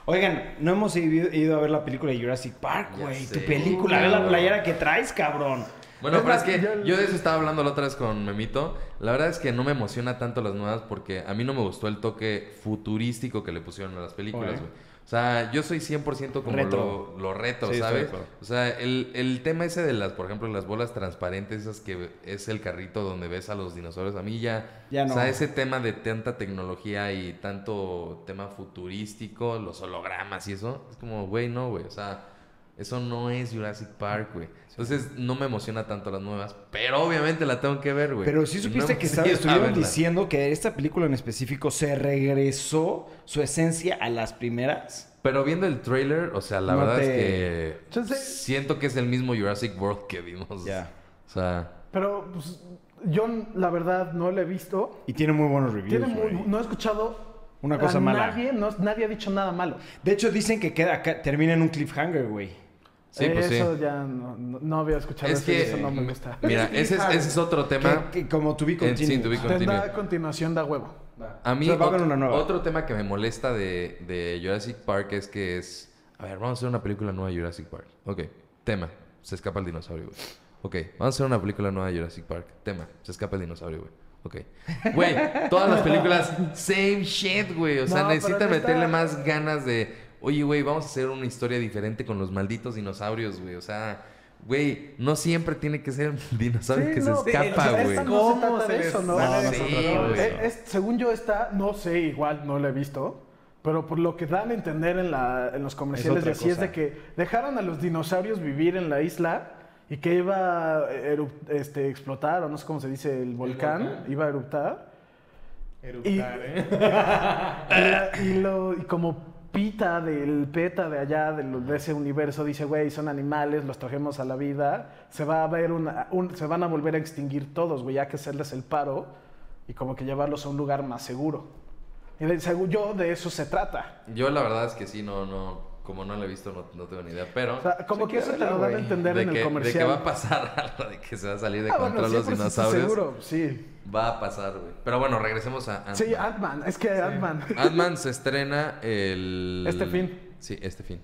Oigan, no hemos ido, a ver la película de Jurassic Park, güey. Tu película, ve la playera que traes, cabrón. Bueno, Es pero es que yo- yo de eso estaba hablando la otra vez con Memito. La verdad es que no me emociona tanto las nuevas porque a mí no me gustó el toque futurístico que le pusieron a las películas, güey. O sea, yo soy 100% como lo, lo Sí, de ¿sabes? O sea, el, el tema ese de las, por ejemplo, las bolas transparentes, esas que es el carrito donde ves a los dinosaurios, a mí ya... Ya no. O sea, ese tema de tanta tecnología y tanto tema futurístico, los hologramas y eso, es como, güey, no, güey. O sea, eso no es Jurassic Park, güey. Entonces no me emociona tanto las nuevas, pero obviamente la tengo que ver, güey. Pero sí supiste no que estaba- estuvieron diciendo que esta película en específico se regresó su esencia a las primeras. Pero viendo el trailer, o sea, la No verdad te- es que siento que es el mismo Jurassic World que vimos. Ya. O sea, Pero pues, yo, la verdad, no lo he visto. Y tiene muy buenos reviews. Tiene muy- güey. no he escuchado Una cosa a mala. Nadie, no- nadie ha dicho nada malo. De hecho, dicen que queda acá- termina en un cliffhanger, güey. Sí, pues sí. eso ya no, no- no había escuchado Es eso que, eso no me gusta. mira, ese es, ese es otro tema. Que, que como to be continued. sí, to be Tendrá continued. continuación da huevo. A mí, O sea, otro, una nueva. otro tema que me molesta de, de Jurassic Park es que es. A ver, vamos a hacer una película nueva de Jurassic Park. Ok, tema. Se escapa el dinosaurio, güey. Ok, vamos a hacer una película nueva de Jurassic Park. Tema. Se escapa el dinosaurio, güey. Ok. Güey, todas las películas, same shit, güey. O sea, No, necesitan no está- meterle más ganas de. Oye, güey, vamos a hacer una historia diferente con los malditos dinosaurios, güey. O sea. Güey, no siempre tiene que ser el dinosaurio Sí, que no, se escapa, güey. no se ¿Cómo trata de eso, ¿no? Sí. Eh, es- según yo esta, no sé, igual no la he visto, pero por lo que dan a entender en, la, en los comerciales de así es de que dejaron a los dinosaurios vivir en la isla y que iba a este, explotar, o no sé cómo se dice, el volcán, volcán. iba a eruptar. Eructar, ¿eh? Y lo, y como Pita del PETA de allá, de, lo- de ese universo, dice, güey, son animales, los trajimos a la vida, se va a ver una, un- se van a volver a extinguir todos, güey, hay que hacerles el paro y como que llevarlos a un lugar más seguro. Y de- según yo, de eso se trata. Yo la verdad es que sí, no, no, como no la he visto, no, no tengo ni idea. Pero O sea, como que eso te lo dan a entender de, en que, el de comercial. que va a pasar algo, de que se va a salir de Ah, control bueno, los 100% dinosaurios. seguro, sí. Va a pasar, güey. Pero bueno, regresemos a Ant-Man. Sí, Ant-Man, es que Ant-Man. Ant-Man se estrena el... Este fin. Sí, este fin.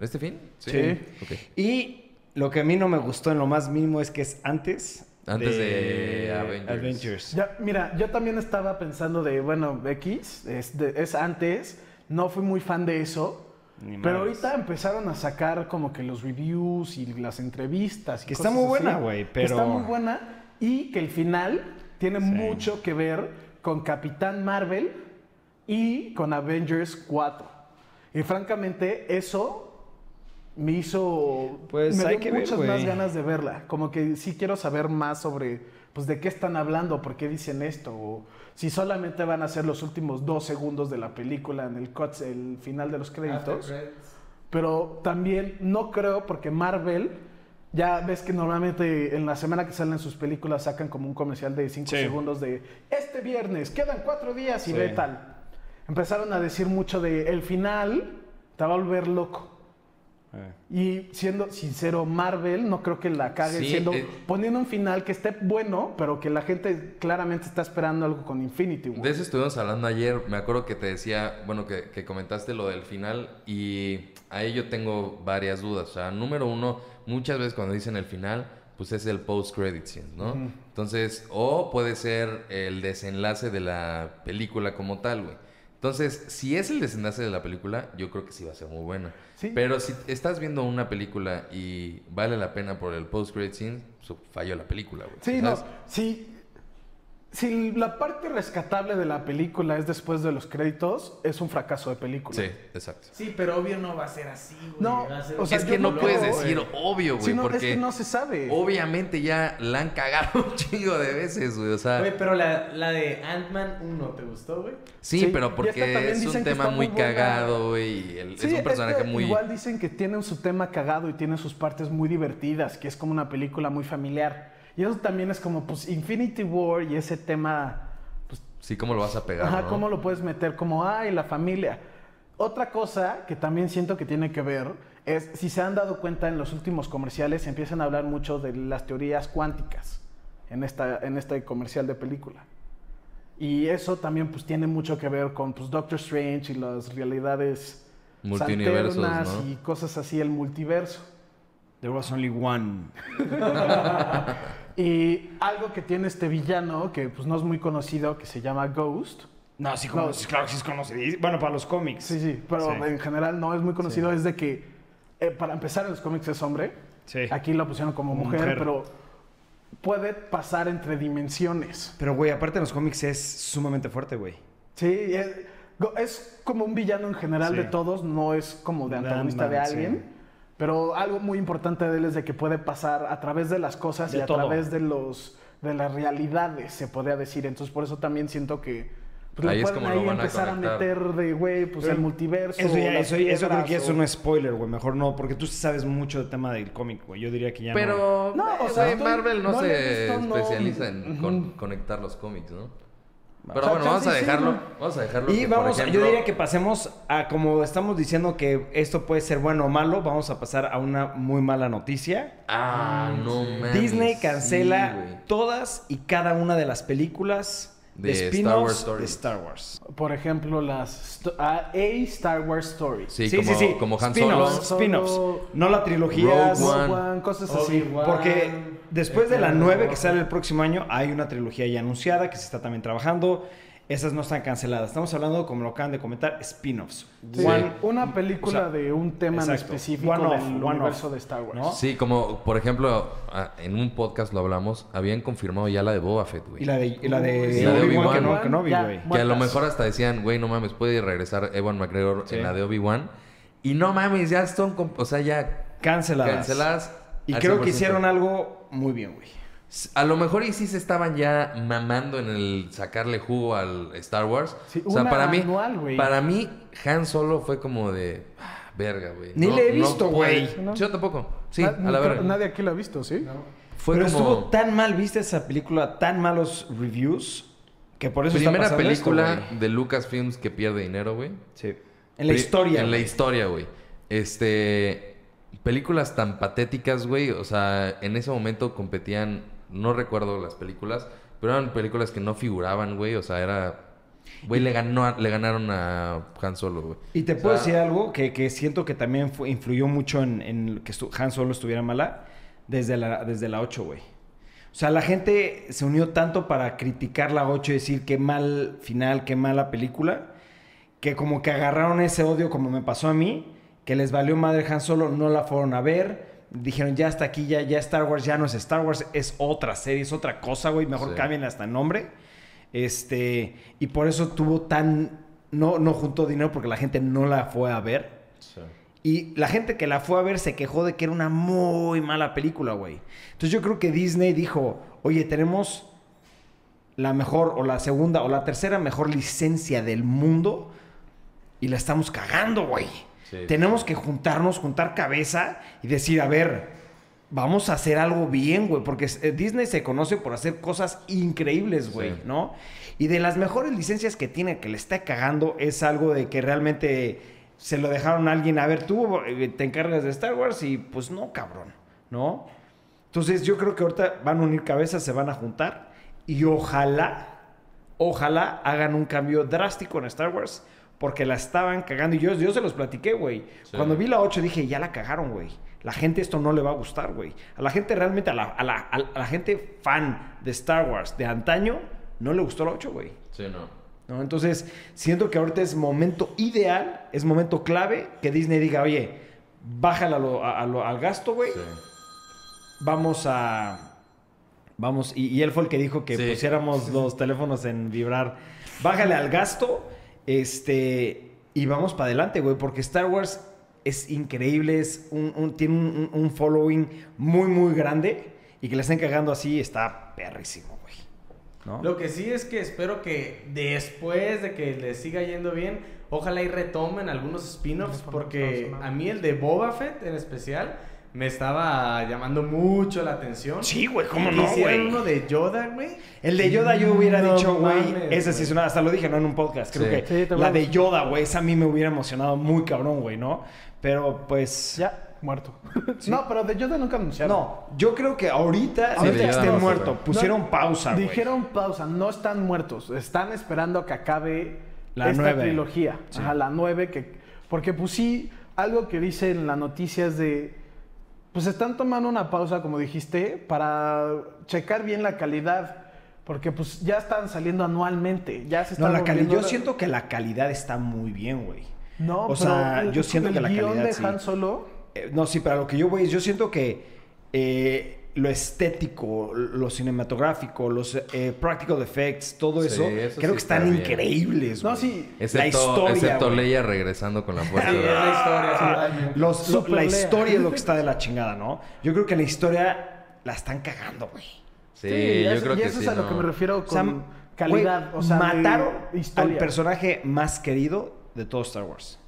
¿Este fin? Sí. Ok. Y lo que a mí no me gustó en lo más mínimo es que es antes, Antes de Avengers. Ya, mira, yo también estaba pensando de, bueno, X, es, de- es antes, no fui muy fan de eso, Ni pero ahorita empezaron a sacar como que los reviews y las entrevistas. y Que está muy así, buena, güey, que pero- está muy buena y que el final tiene Sí. mucho que ver con Capitán Marvel y con Avengers 4. Y francamente, eso me hizo. Pues me hay dio que ver, muchas más ganas de verla. Como que sí quiero saber más sobre pues de qué están hablando, por qué dicen esto, o si solamente van a ser los últimos dos segundos de la película en el cuts, el final de los créditos. Pero también no creo porque Marvel, ya ves que normalmente en la semana que salen sus películas sacan como un comercial de 5 Sí. segundos de este viernes, quedan cuatro días y Sí. ve tal. Empezaron a decir mucho de el final te va a volver loco. Eh. Y siendo sincero, Marvel no creo que la cague Sí, siendo, eh. poniendo un final que esté bueno, pero que la gente claramente está esperando algo con Infinity War. De eso estuvimos hablando ayer. Me acuerdo que te decía, bueno, que, que comentaste lo del final y ahí yo tengo varias dudas. O sea, número uno, muchas veces cuando dicen el final, pues es el post-credit scene, ¿no? Entonces, o puede ser el desenlace de la película como tal, güey. Entonces, si es el desenlace de la película, yo creo que sí va a ser muy buena. Sí. Pero si estás viendo una película y vale la pena por el post-credit scene, pues, falló la película, güey. Sí, no, ¿sabes? Si, la parte rescatable de la película es después de los créditos, es un fracaso de película. Sí, exacto. Sí, pero obvio no va a ser así, güey. No, o sea, es que no puedes decir obvio, güey, Sí, no, porque es que no se sabe. obviamente ya la han cagado un chingo de veces, güey. O sea, Güey, pero la, la de Ant-Man 1, ¿te gustó, güey? sí, sí, pero porque es un tema muy buena. cagado, güey. y el- Sí, es un personaje este muy. Igual dicen que tiene su tema cagado y tiene sus partes muy divertidas, que es como una película muy familiar. Y eso también es como, pues, Infinity War y ese tema, pues, Sí, ¿cómo lo vas a pegar? ajá, no? ¿cómo lo puedes meter? Como, ay, la familia. Otra cosa que también siento que tiene que ver es, si se han dado cuenta en los últimos comerciales, empiezan a hablar mucho de las teorías cuánticas en, esta, en este comercial de película. Y eso también pues tiene mucho que ver con pues, Doctor Strange y las realidades Multiuniversos, alternas ¿no? y cosas así, el multiverso. There was only one. Y algo que tiene este villano, que pues no es muy conocido, que se llama Ghost. No, sí, como- No. sí, claro que sí es conocido. Bueno, para los cómics. Sí, sí, pero Sí. en general no es muy conocido, es de que, eh, para empezar en los cómics es hombre, Sí. aquí lo pusieron como mujer, mujer. pero puede pasar entre dimensiones. Pero, güey, aparte en los cómics es sumamente fuerte, güey. Sí, es, es como un villano en general Sí. de todos, no es como de antagonista de alguien. Pero algo muy importante de él es de que puede pasar a través de las cosas De y a todo. través de los de las realidades, se podría decir. Entonces, por eso también siento que pues, Ahí le es pueden como lo ahí van a empezar a, conectar. meter de, güey, pues Pero el multiverso. Eso, ya, eso, eso creo que piedras, no es spoiler, güey. Mejor no, porque tú sí sabes mucho del tema del cómic, güey. Yo diría que ya no. Pero, No, o eh, sea, Marvel no, no se visto, no- especializa en con- conectar los cómics, ¿no? Pero O sea, bueno, vamos a sí, dejarlo. ¿no? Vamos a dejarlo. Y que, por vamos, ejemplo- yo diría que pasemos a como estamos diciendo que esto puede ser bueno o malo, vamos a pasar a una muy mala noticia. Ah, no mames. Disney sí, cancela todas y cada una de las películas de, De Star Wars spin-offs de Stories. Star Wars. Por ejemplo, las sto- a, Star Wars Stories. Sí, como, como Han Solo. Spin-offs. No la trilogía. Rogue Rogue One. One, cosas así. Obi-Wan, Porque después de la Eterno 9 que sale el próximo año, hay una trilogía ya anunciada que se está también trabajando. Esas no están canceladas. Estamos hablando, como lo acaban de comentar, spin-offs. Sí, una película o sea, de un tema en específico One off, del one universo off, de Star Wars. ¿no? Sí, como por ejemplo, en un podcast lo hablamos, habían confirmado ya la de Boba Fett, güey. Y la de, y la de, Obi-Wan Kenobi, Ya. güey. Que a lo mejor hasta decían, güey, no mames, puede regresar Ewan McGregor Sí. en la de Obi-Wan. Y no mames, ya son, o sea, ya Canceladas. canceladas. Y creo que 100%. hicieron algo muy bien, güey. A lo mejor y sí se estaban ya mamando en el sacarle jugo al Star Wars. Sí, o sea, una para mí, anual, para mí, Han Solo fue como de ah, verga, güey. Ni le he visto, güey. ¿No? Yo tampoco. Sí, Na- a la verga. Nadie aquí lo ha visto, ¿sí? Fue Pero como estuvo tan mal, ¿viste esa película? Tan malos reviews. Que por eso está primera pasando esto, película güey. de Lucasfilms que pierde dinero, güey. Sí. En la Pri- historia. En la historia, güey. Este. Películas tan patéticas, güey. O sea, en ese momento competían. No recuerdo las películas. Pero eran películas que no figuraban, güey. O sea, era. Güey, le, ganó, le ganaron a Han Solo, güey. Y te O puedo sea, decir algo que, que siento que también fue- influyó mucho en, en que Han Solo estuviera mala desde la, desde la 8, güey. O sea, la gente se unió tanto para criticar la 8 y decir qué mal final, qué mala película, que como que agarraron ese odio como me pasó a mí, que les valió madre Han Solo, no la fueron a ver, dijeron ya hasta aquí, ya, ya Star Wars ya no es Star Wars, es otra serie, es otra cosa, güey, mejor Sí. cambien hasta el nombre. Este, y por eso tuvo tan, no, no juntó dinero porque la gente no la fue a ver. Y la gente que la fue a ver se quejó de que era una muy mala película, güey. Entonces yo creo que Disney dijo, oye, tenemos la mejor o la segunda o la tercera mejor licencia del mundo y la estamos cagando, güey. Sí, Tenemos que juntarnos, juntar cabeza y decir, a ver, vamos a hacer algo bien, güey, porque eh, Disney se conoce por hacer cosas increíbles, güey, Sí. ¿no? Y de las mejores licencias que tiene que le está cagando es algo de que realmente se lo dejaron a alguien, a ver, tú eh, te encargas de Star Wars y pues no, cabrón, ¿no? Entonces yo creo que ahorita van a unir cabezas, se van a juntar y ojalá, ojalá hagan un cambio drástico en Star Wars porque la estaban cagando y yo, yo se los platiqué, güey. Sí. Cuando vi la 8 dije, ya la cagaron, güey. La gente esto no le va a gustar, güey. A la gente realmente, a la, a la- a la gente fan de Star Wars de antaño, no le gustó la 8, güey. Sí, no. ¿no? Entonces, siento que ahorita es momento ideal, es momento clave que Disney diga, oye, bájala a al gasto, güey. Sí. Vamos a... Vamos, y, y él fue el que dijo que Sí. pusiéramos los teléfonos en vibrar. Bájale al gasto, este, y vamos para adelante, güey, porque Star Wars es increíble, es un, un- tiene un, un- following muy, muy grande, y que le estén cagando así está perrísimo, güey. ¿No? Lo que sí es que espero que después de que les siga yendo bien, ojalá y retomen algunos spin-offs, porque a mí el de Boba Fett en especial me estaba llamando mucho la atención. Sí, güey, ¿cómo no, güey? uno de Yoda, güey. El de Yoda yo hubiera No dicho, güey, esa sí es una, hasta lo dije, ¿no? En un podcast, creo Sí. que Sí, la de Yoda, güey, esa a mí me hubiera emocionado muy cabrón, güey, ¿no? Pero pues... Ya, muerto. No, pero de Yoda nunca anunciaron. No, yo creo que ahorita, Sí, ahorita esté no, muerto, pusieron No, pausa, güey. Dijeron pausa, no están muertos. Están esperando que acabe La esta nueve. trilogía. Sí. Ajá, la nueve. Que, porque pues sí, algo que dice en la noticia es de... Pues están tomando una pausa, como dijiste, para checar bien la calidad. Porque pues ya están saliendo anualmente. Ya se No, están la calidad, volviendo yo la- siento que la calidad está muy bien, güey. No, o pero sea, yo siento el que la guion calidad de sí. Han Solo... Eh, no, sí, pero a lo que yo voy es, yo siento que eh, lo estético, lo cinematográfico, los eh, practical effects, todo Sí, eso, eso creo sí que están está increíbles, No, sí. Excepto, la historia, excepto. Leia regresando con la fuerza. Sí, es la historia, los- lo- la historia es lo que está de la chingada, ¿no? Yo creo que la historia la están cagando, güey. Sí, yo eso- creo y que eso sí. es a lo que me refiero O sea, con calidad. güey, o sea, mataron historia. al personaje más querido de todo Star Wars.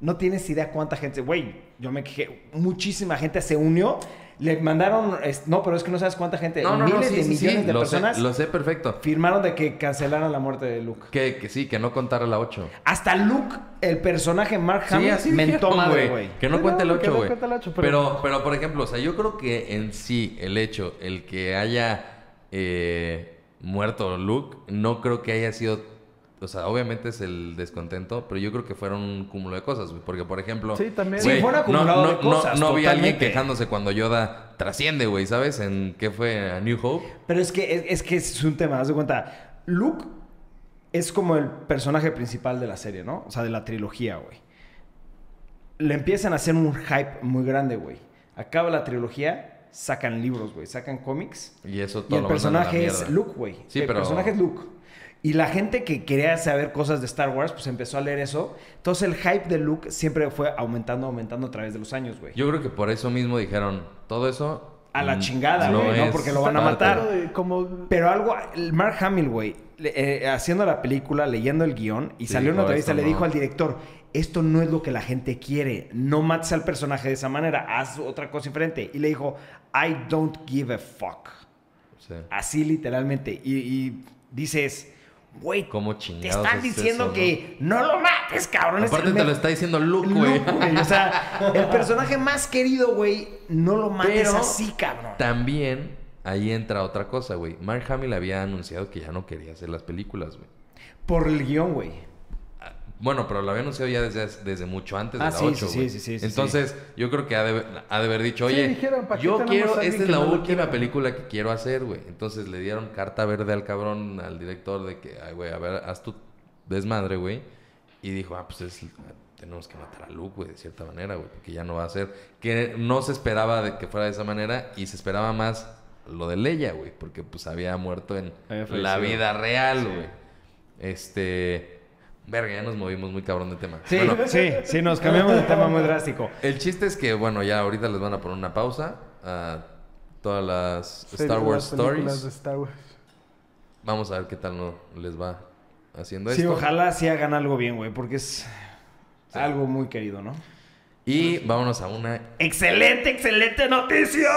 No tienes idea cuánta gente, güey, yo me quejé, muchísima gente se unió, le mandaron, es- no, pero es que no sabes cuánta gente, No, no, no, miles sí, de sí, millones sí, de lo personas Sé, lo sé perfecto. firmaron de que cancelaran la muerte de Luke. Que, que sí, que no contara la 8. Hasta Luke, el personaje Mark Hamill, mentó dijeron, madre, güey. Que no cuente el no, que 8, no güey. pero... pero- pero, por ejemplo, o sea, yo creo que en sí el hecho, el que haya eh, muerto Luke, no creo que haya sido... O sea, obviamente es el descontento, pero yo creo que fueron un cúmulo de cosas, güey. Porque, por ejemplo... Sí, también. Sí, fue un acumulado no, de cosas, No, no vi a alguien quejándose cuando Yoda trasciende, güey, ¿sabes? En qué fue a New Hope. Pero es que es, es que es un tema, haz de cuenta. Luke es como el personaje principal de la serie, ¿no? O sea, de la trilogía, güey. Le empiezan a hacer un hype muy grande, güey. Acaba la trilogía, sacan libros, güey, sacan cómics. Y eso Y todo el lo a la personaje es. Luke, güey. Sí, el pero- personaje es Luke. Y la gente que quería saber cosas de Star Wars, pues empezó a leer eso. Entonces el hype de Luke siempre fue aumentando, aumentando a través de los años, güey. Yo creo que por eso mismo dijeron, todo eso... A la mm, chingada, güey, ¿no? Porque lo van a matar. de como Pero algo, el Mark Hamill, güey, eh, haciendo la película, leyendo el guion, y Sí, salió en una entrevista, "Esto le no". dijo al director, esto no es lo que la gente quiere, no mates al personaje de esa manera, haz otra cosa diferente. Y le dijo, I don't give a fuck. Sí. Así literalmente. Y, y dices, güey, ¿Cómo te están es diciendo eso, que no? lo mates, cabrón. Aparte te me- lo está diciendo Luke, güey. Luke, güey. O sea, el personaje más querido, güey, no lo mates Pero así, cabrón. También ahí entra otra cosa, güey. Mark Hamill había anunciado que ya no quería hacer las películas, güey. Por el guion, güey. Bueno, pero lo había anunciado ya desde, desde mucho antes de Ah, la sí, 8, sí, güey. sí, sí, sí, Entonces, yo creo que ha de, ha de haber dicho, Sí, oye, dijeron, ¿para qué yo quiero, esta es la no última película que quiero hacer, güey. Entonces le dieron carta verde al cabrón, al director, de que, ay, güey, a ver, haz tu desmadre, güey. Y dijo, ah, pues es, tenemos que matar a Luke, güey, de cierta manera, güey, porque ya no va a ser. Que no se esperaba de que fuera de esa manera y se esperaba más lo de Leia, güey, porque pues había muerto en Había la vida real, güey. Este. Verga, ya nos movimos muy cabrón de tema. Sí, Bueno, sí, sí, nos cambiamos de tema muy drástico. el chiste es que, bueno, ya ahorita les van a poner una pausa a todas las Star Wars las Stories. de Star Wars. Vamos a ver qué tal no les va haciendo Sí, esto. ojalá sí hagan algo bien, güey, porque es Sí. algo muy querido, ¿no? Y vámonos a una. ¡Excelente, excelente noticia!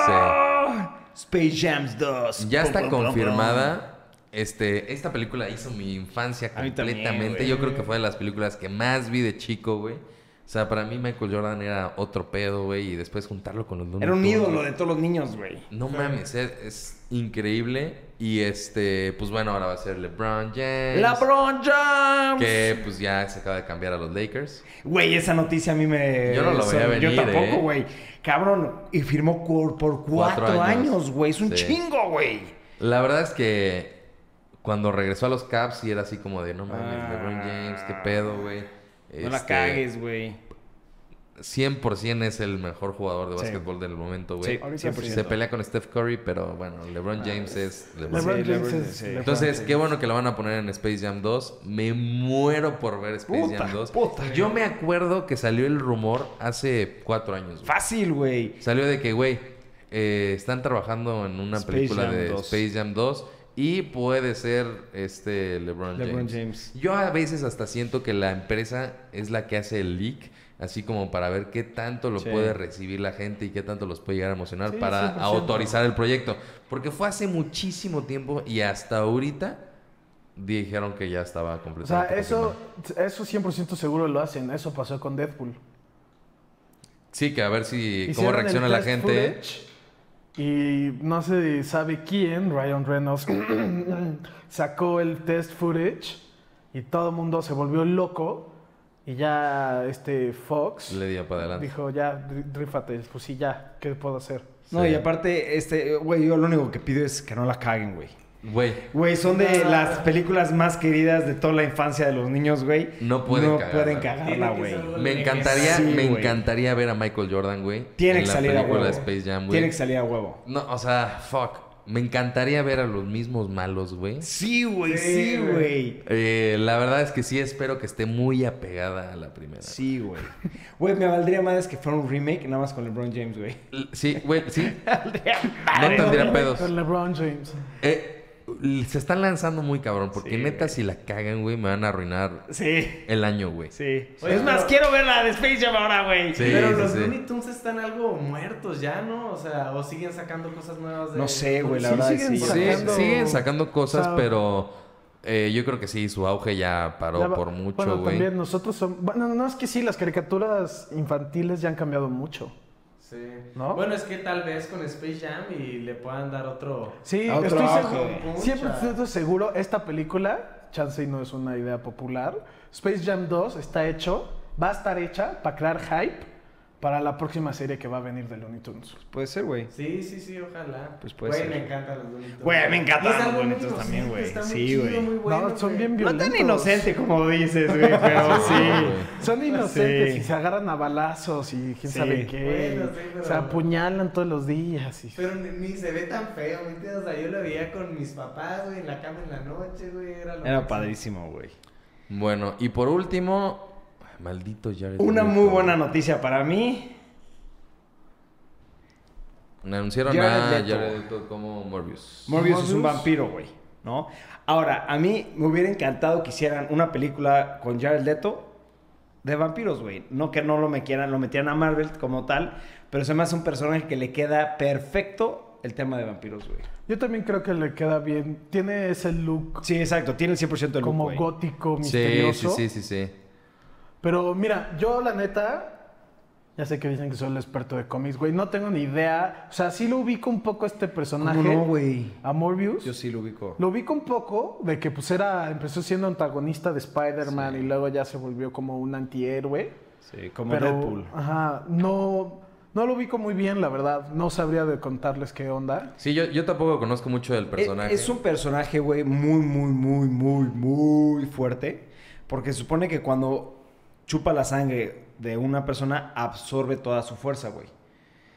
Space Jams 2. Ya Pum, está pum, pum, confirmada. Este, esta película hizo mi infancia A también, completamente. Yo creo que fue de las películas que más vi de chico, güey. O sea, para mí Michael Jordan era otro pedo, güey, y después juntarlo con los Looney Era un ídolo de todos los niños, güey. No mames, es, es increíble. Y este, pues bueno, ahora va a ser LeBron James. LeBron James. Que pues ya se acaba de cambiar a los Lakers. Güey, esa noticia a mí me... Yo no lo veía Yo venir, tampoco, ¿eh? güey. Cabrón, y firmó por, por cuatro, Cuatro años, años, güey. Es un sí. chingo, güey. La verdad es que cuando regresó a los Caps sí era así como de, no mames, Ah. LeBron James, qué pedo, güey. No la Este, cagues, güey. 100% es el mejor jugador de Sí. básquetbol del momento, güey. Sí, Ahorita 100%. Se pelea con Steph Curry, pero bueno, LeBron James es LeBron. James es sí. LeBron Entonces, James. qué bueno que lo van a poner en Space Jam 2. Me muero por ver Space Puta, Jam 2. puta. Yo me acuerdo que salió el rumor hace cuatro años. güey. Fácil, güey. Salió de que, güey, eh, están trabajando en una Space película Jam de 2. Space Jam 2 y puede ser este LeBron, LeBron James. James. Yo a veces hasta siento que la empresa es la que hace el leak, así como para ver qué tanto lo Sí. puede recibir la gente y qué tanto los puede llegar a emocionar Sí, para 100%. autorizar el proyecto. Porque fue hace muchísimo tiempo y hasta ahorita dijeron que ya estaba O sea, completamente eso, confirmado. eso 100% seguro lo hacen. Eso pasó con Deadpool. Sí, que a ver si cómo reacciona la gente. footage Y no se sabe quién, Ryan Reynolds, sacó el test footage y todo el mundo se volvió loco. Y ya este Fox Le dio para adelante. dijo, ya, rí- rífate. Pues sí, ya, ¿qué puedo hacer? No, Sí. y aparte, este, güey, yo lo único que pido es que no la caguen, güey. Güey, Güey, son de las películas más queridas de toda la infancia de los niños, güey. No pueden no cagarla. pueden cagarla, güey. Me Sí, encantaría, Sí, me güey. encantaría ver a Michael Jordan, güey. Tiene en que salir a película huevo. de Space Jam, güey. Tiene que salir a huevo. No, o sea, fuck. Me encantaría ver a los mismos malos, güey. Sí, güey, Sí, sí, güey. güey. Eh, la verdad es que sí espero que esté muy apegada a la primera. Sí, güey. Güey, me valdría más que fuera un remake nada más con LeBron James, güey. Sí, güey, sí. no tendría pedos. Con LeBron James. Eh, se están lanzando muy cabrón, porque Sí, neta güey. si la cagan, güey, me van a arruinar Sí, el año, güey. sí. Es más, pero- quiero ver la de Space Jam ahora, güey. Sí, Pero sí, los sí. Looney Tunes están algo muertos ya, ¿no? O sea, o siguen sacando cosas nuevas de... No sé, güey, la Sí, verdad. siguen sí. Sí, sacando- siguen sacando cosas, o sea, pero eh, yo creo que sí, su auge ya paró Ya por mucho, Bueno, güey. también nosotros somos... Bueno, no, es que sí, las caricaturas infantiles ya han cambiado mucho. Sí. ¿No? Bueno, es que tal vez con Space Jam y le puedan dar otro... Sí, otro estoy auge. seguro. Siempre estoy seguro, esta película, chance y no es una idea popular, Space Jam 2 está hecho, va a estar hecha para crear hype para la próxima serie que va a venir de Looney Tunes. Puede ser, güey. Sí, sí, sí, ojalá. Pues puede Güey, ser. me encantan los Looney Tunes. Güey, me encantan los Looney Tunes también, güey. Sí, güey. muy bueno, no, son güey. bien No violentos. tan inocente como dices, güey, pero sí. Son inocentes Sí. y se agarran a balazos y quién Sí. sabe qué. Bueno, sí, pero- Se apuñalan todos los días. y- Pero ni, ni se ve tan feo, ¿me entiendes? O sea, yo lo veía con mis papás, güey, en la cama en la noche, güey, era lo Era padrísimo, güey. Bueno, y por último, maldito Jared Una Leto. muy buena noticia para mí. Anunciaron Jared a Leto. Jared Leto como Morbius. Morbius es un vampiro, güey, ¿no? Ahora, a mí me hubiera encantado que hicieran una película con Jared Leto de vampiros, güey. No que no lo me quieran, lo metieran a Marvel como tal, pero se me hace un personaje que le queda perfecto el tema de vampiros, güey. Yo también creo que le queda bien. Tiene ese look Sí, exacto, tiene el 100% del look, como gótico, Sí, misterioso. sí, sí, sí, sí. Pero mira, yo la neta, ya sé que dicen que soy el experto de cómics, güey. No tengo ni idea. O sea, sí lo ubico un poco este personaje. ¿Cómo no, güey? A Morbius. Yo sí lo ubico. Lo ubico un poco de que pues era, empezó siendo antagonista de Spider-Man Sí. y luego ya se volvió como un antihéroe. Sí, como pero, Deadpool. Ajá, no, no lo ubico muy bien, la verdad. No sabría de contarles qué onda. Sí, yo, yo tampoco conozco mucho del personaje. Es, es un personaje, güey, muy, muy, muy, muy, muy fuerte. Porque se supone que cuando chupa la sangre de una persona, absorbe toda su fuerza, güey.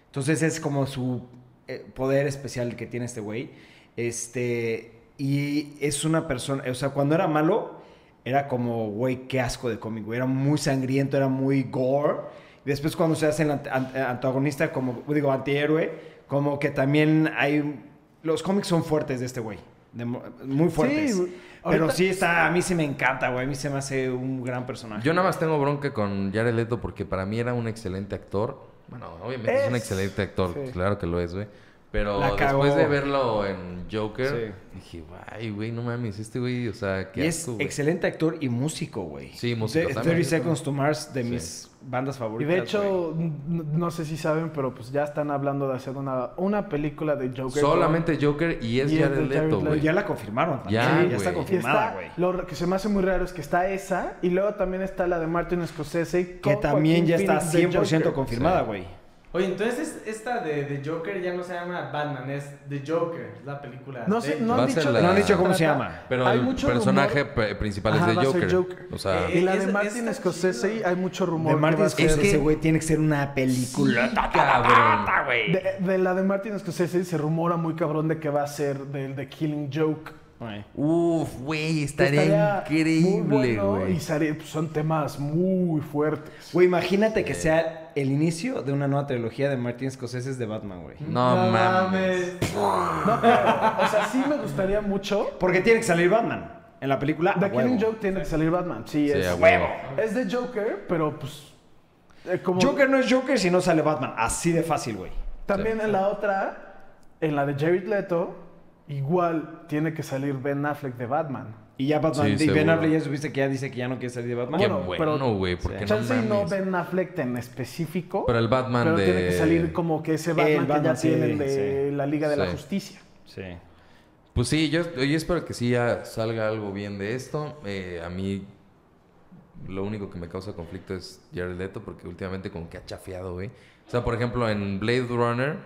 Entonces es como su eh, poder especial que tiene este güey. Este. Y es una persona. O sea, cuando era malo, era como, güey, qué asco de cómic, güey. Era muy sangriento, era muy gore. Después, cuando se hace el ant- ant- antagonista, como, digo, antihéroe, como que también hay. Los cómics son fuertes de este güey. De muy fuertes. Pero sí está, a mí sí me encanta, güey. A mí se me hace un gran personaje. Yo nada más tengo bronca con Jared Leto porque para mí era un excelente actor. Bueno, obviamente es, un excelente actor, Sí. claro que lo es, güey. Pero después de verlo en Joker, Sí. dije, ay, güey, no mames, este güey, o sea, qué Y es asco, güey". excelente actor y músico, güey. Sí, músico De- también. 30 Seconds to Mars, de Sí. mis bandas Y favoritas. de güey. hecho, no sé si saben, pero pues ya están hablando de hacer una, una película de Joker. Solamente Joker y es Y es Jared de Jared Leto, güey. ya la confirmaron también. Ya, ya güey. está Y confirmada, güey. lo que se me hace muy raro es que está esa y luego también está la de Martin Scorsese. Que también Joaquin ya está Phoenix de 100% Joker. confirmada, Sí. Oye, entonces esta de, de Joker ya no se llama Batman, es The Joker, es la película. No sé, no han a dicho, la- No han cómo se llama. Pero Hay el mucho personaje rumor- principal Ajá, es ser Joker. Joker. O sea, Y la Es- de es- Martin Scorsese chido. hay mucho rumor. De Martin Scorsese, que- güey, tiene que ser una película. Sí, cabrón. De, de la de Martin Scorsese se rumora muy cabrón de que va a ser del de Killing Joke. Güey. Uf, güey, estaría increíble, bueno güey. Y sería- pues, son temas muy fuertes. Güey, imagínate que sea el inicio de una nueva trilogía de Martin Scorsese de Batman, güey. No, mames. No, pero, o sea, sí me gustaría mucho. Porque tiene que salir Batman en la película. The. Killing Joke tiene que salir Batman. Sí, Sí, es, a huevo. es de Joker, pero pues. eh, como Joker no es Joker si no sale Batman. Así de fácil, güey. También en la otra, en la de Jared Leto, igual tiene que salir Ben Affleck de Batman. Y ya Batman. Sí, y Ben. Affleck ya supiste que ya dice que ya no quiere salir de Batman. Qué Bueno, bueno, pero- güey, porque no Chance y no. Ben Affleck en específico. Pero el Batman pero de... tiene que salir como que ese Batman, que Batman, ya sí, tienen de sí. la Liga de la Sí. Justicia. Sí. Pues sí, yo, yo espero que sí ya salga algo bien de esto. Eh, a mí lo único que me causa conflicto es Jared Leto porque últimamente como que ha chafeado, güey. O sea, por ejemplo, en Blade Runner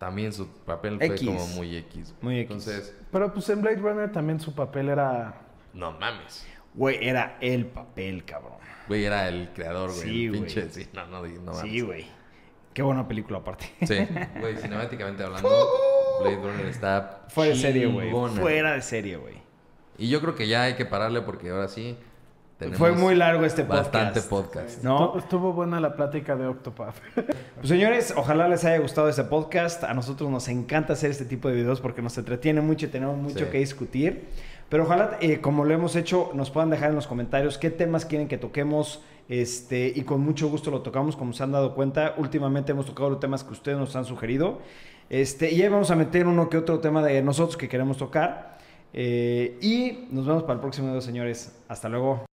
también su papel fue como muy X. Muy X. Entonces, Pero pues en Blade Runner también su papel era. no mames. Güey, era el papel, cabrón. Güey, era el creador, güey. Sí, güey. pinche, sí, no, no, no mames. Sí, güey. Qué buena película aparte. Sí, güey, cinemáticamente hablando, Blade Runner está Fuera de serie, güey. Fuera de serie, güey. Y yo creo que ya hay que pararle porque ahora sí tenemos Fue muy largo este podcast. bastante podcast. ¿No? Estu- Estuvo buena la plática de Octopath. Pues señores, ojalá les haya gustado este podcast. A nosotros nos encanta hacer este tipo de videos porque nos entretiene mucho y tenemos mucho Sí. que discutir. Pero ojalá, eh, como lo hemos hecho, nos puedan dejar en los comentarios qué temas quieren que toquemos. Este, y con mucho gusto lo tocamos, como se han dado cuenta. Últimamente hemos tocado los temas que ustedes nos han sugerido. Este, y ahí vamos a meter uno que otro tema de nosotros que queremos tocar. Eh, y nos vemos para el próximo video, señores. Hasta luego.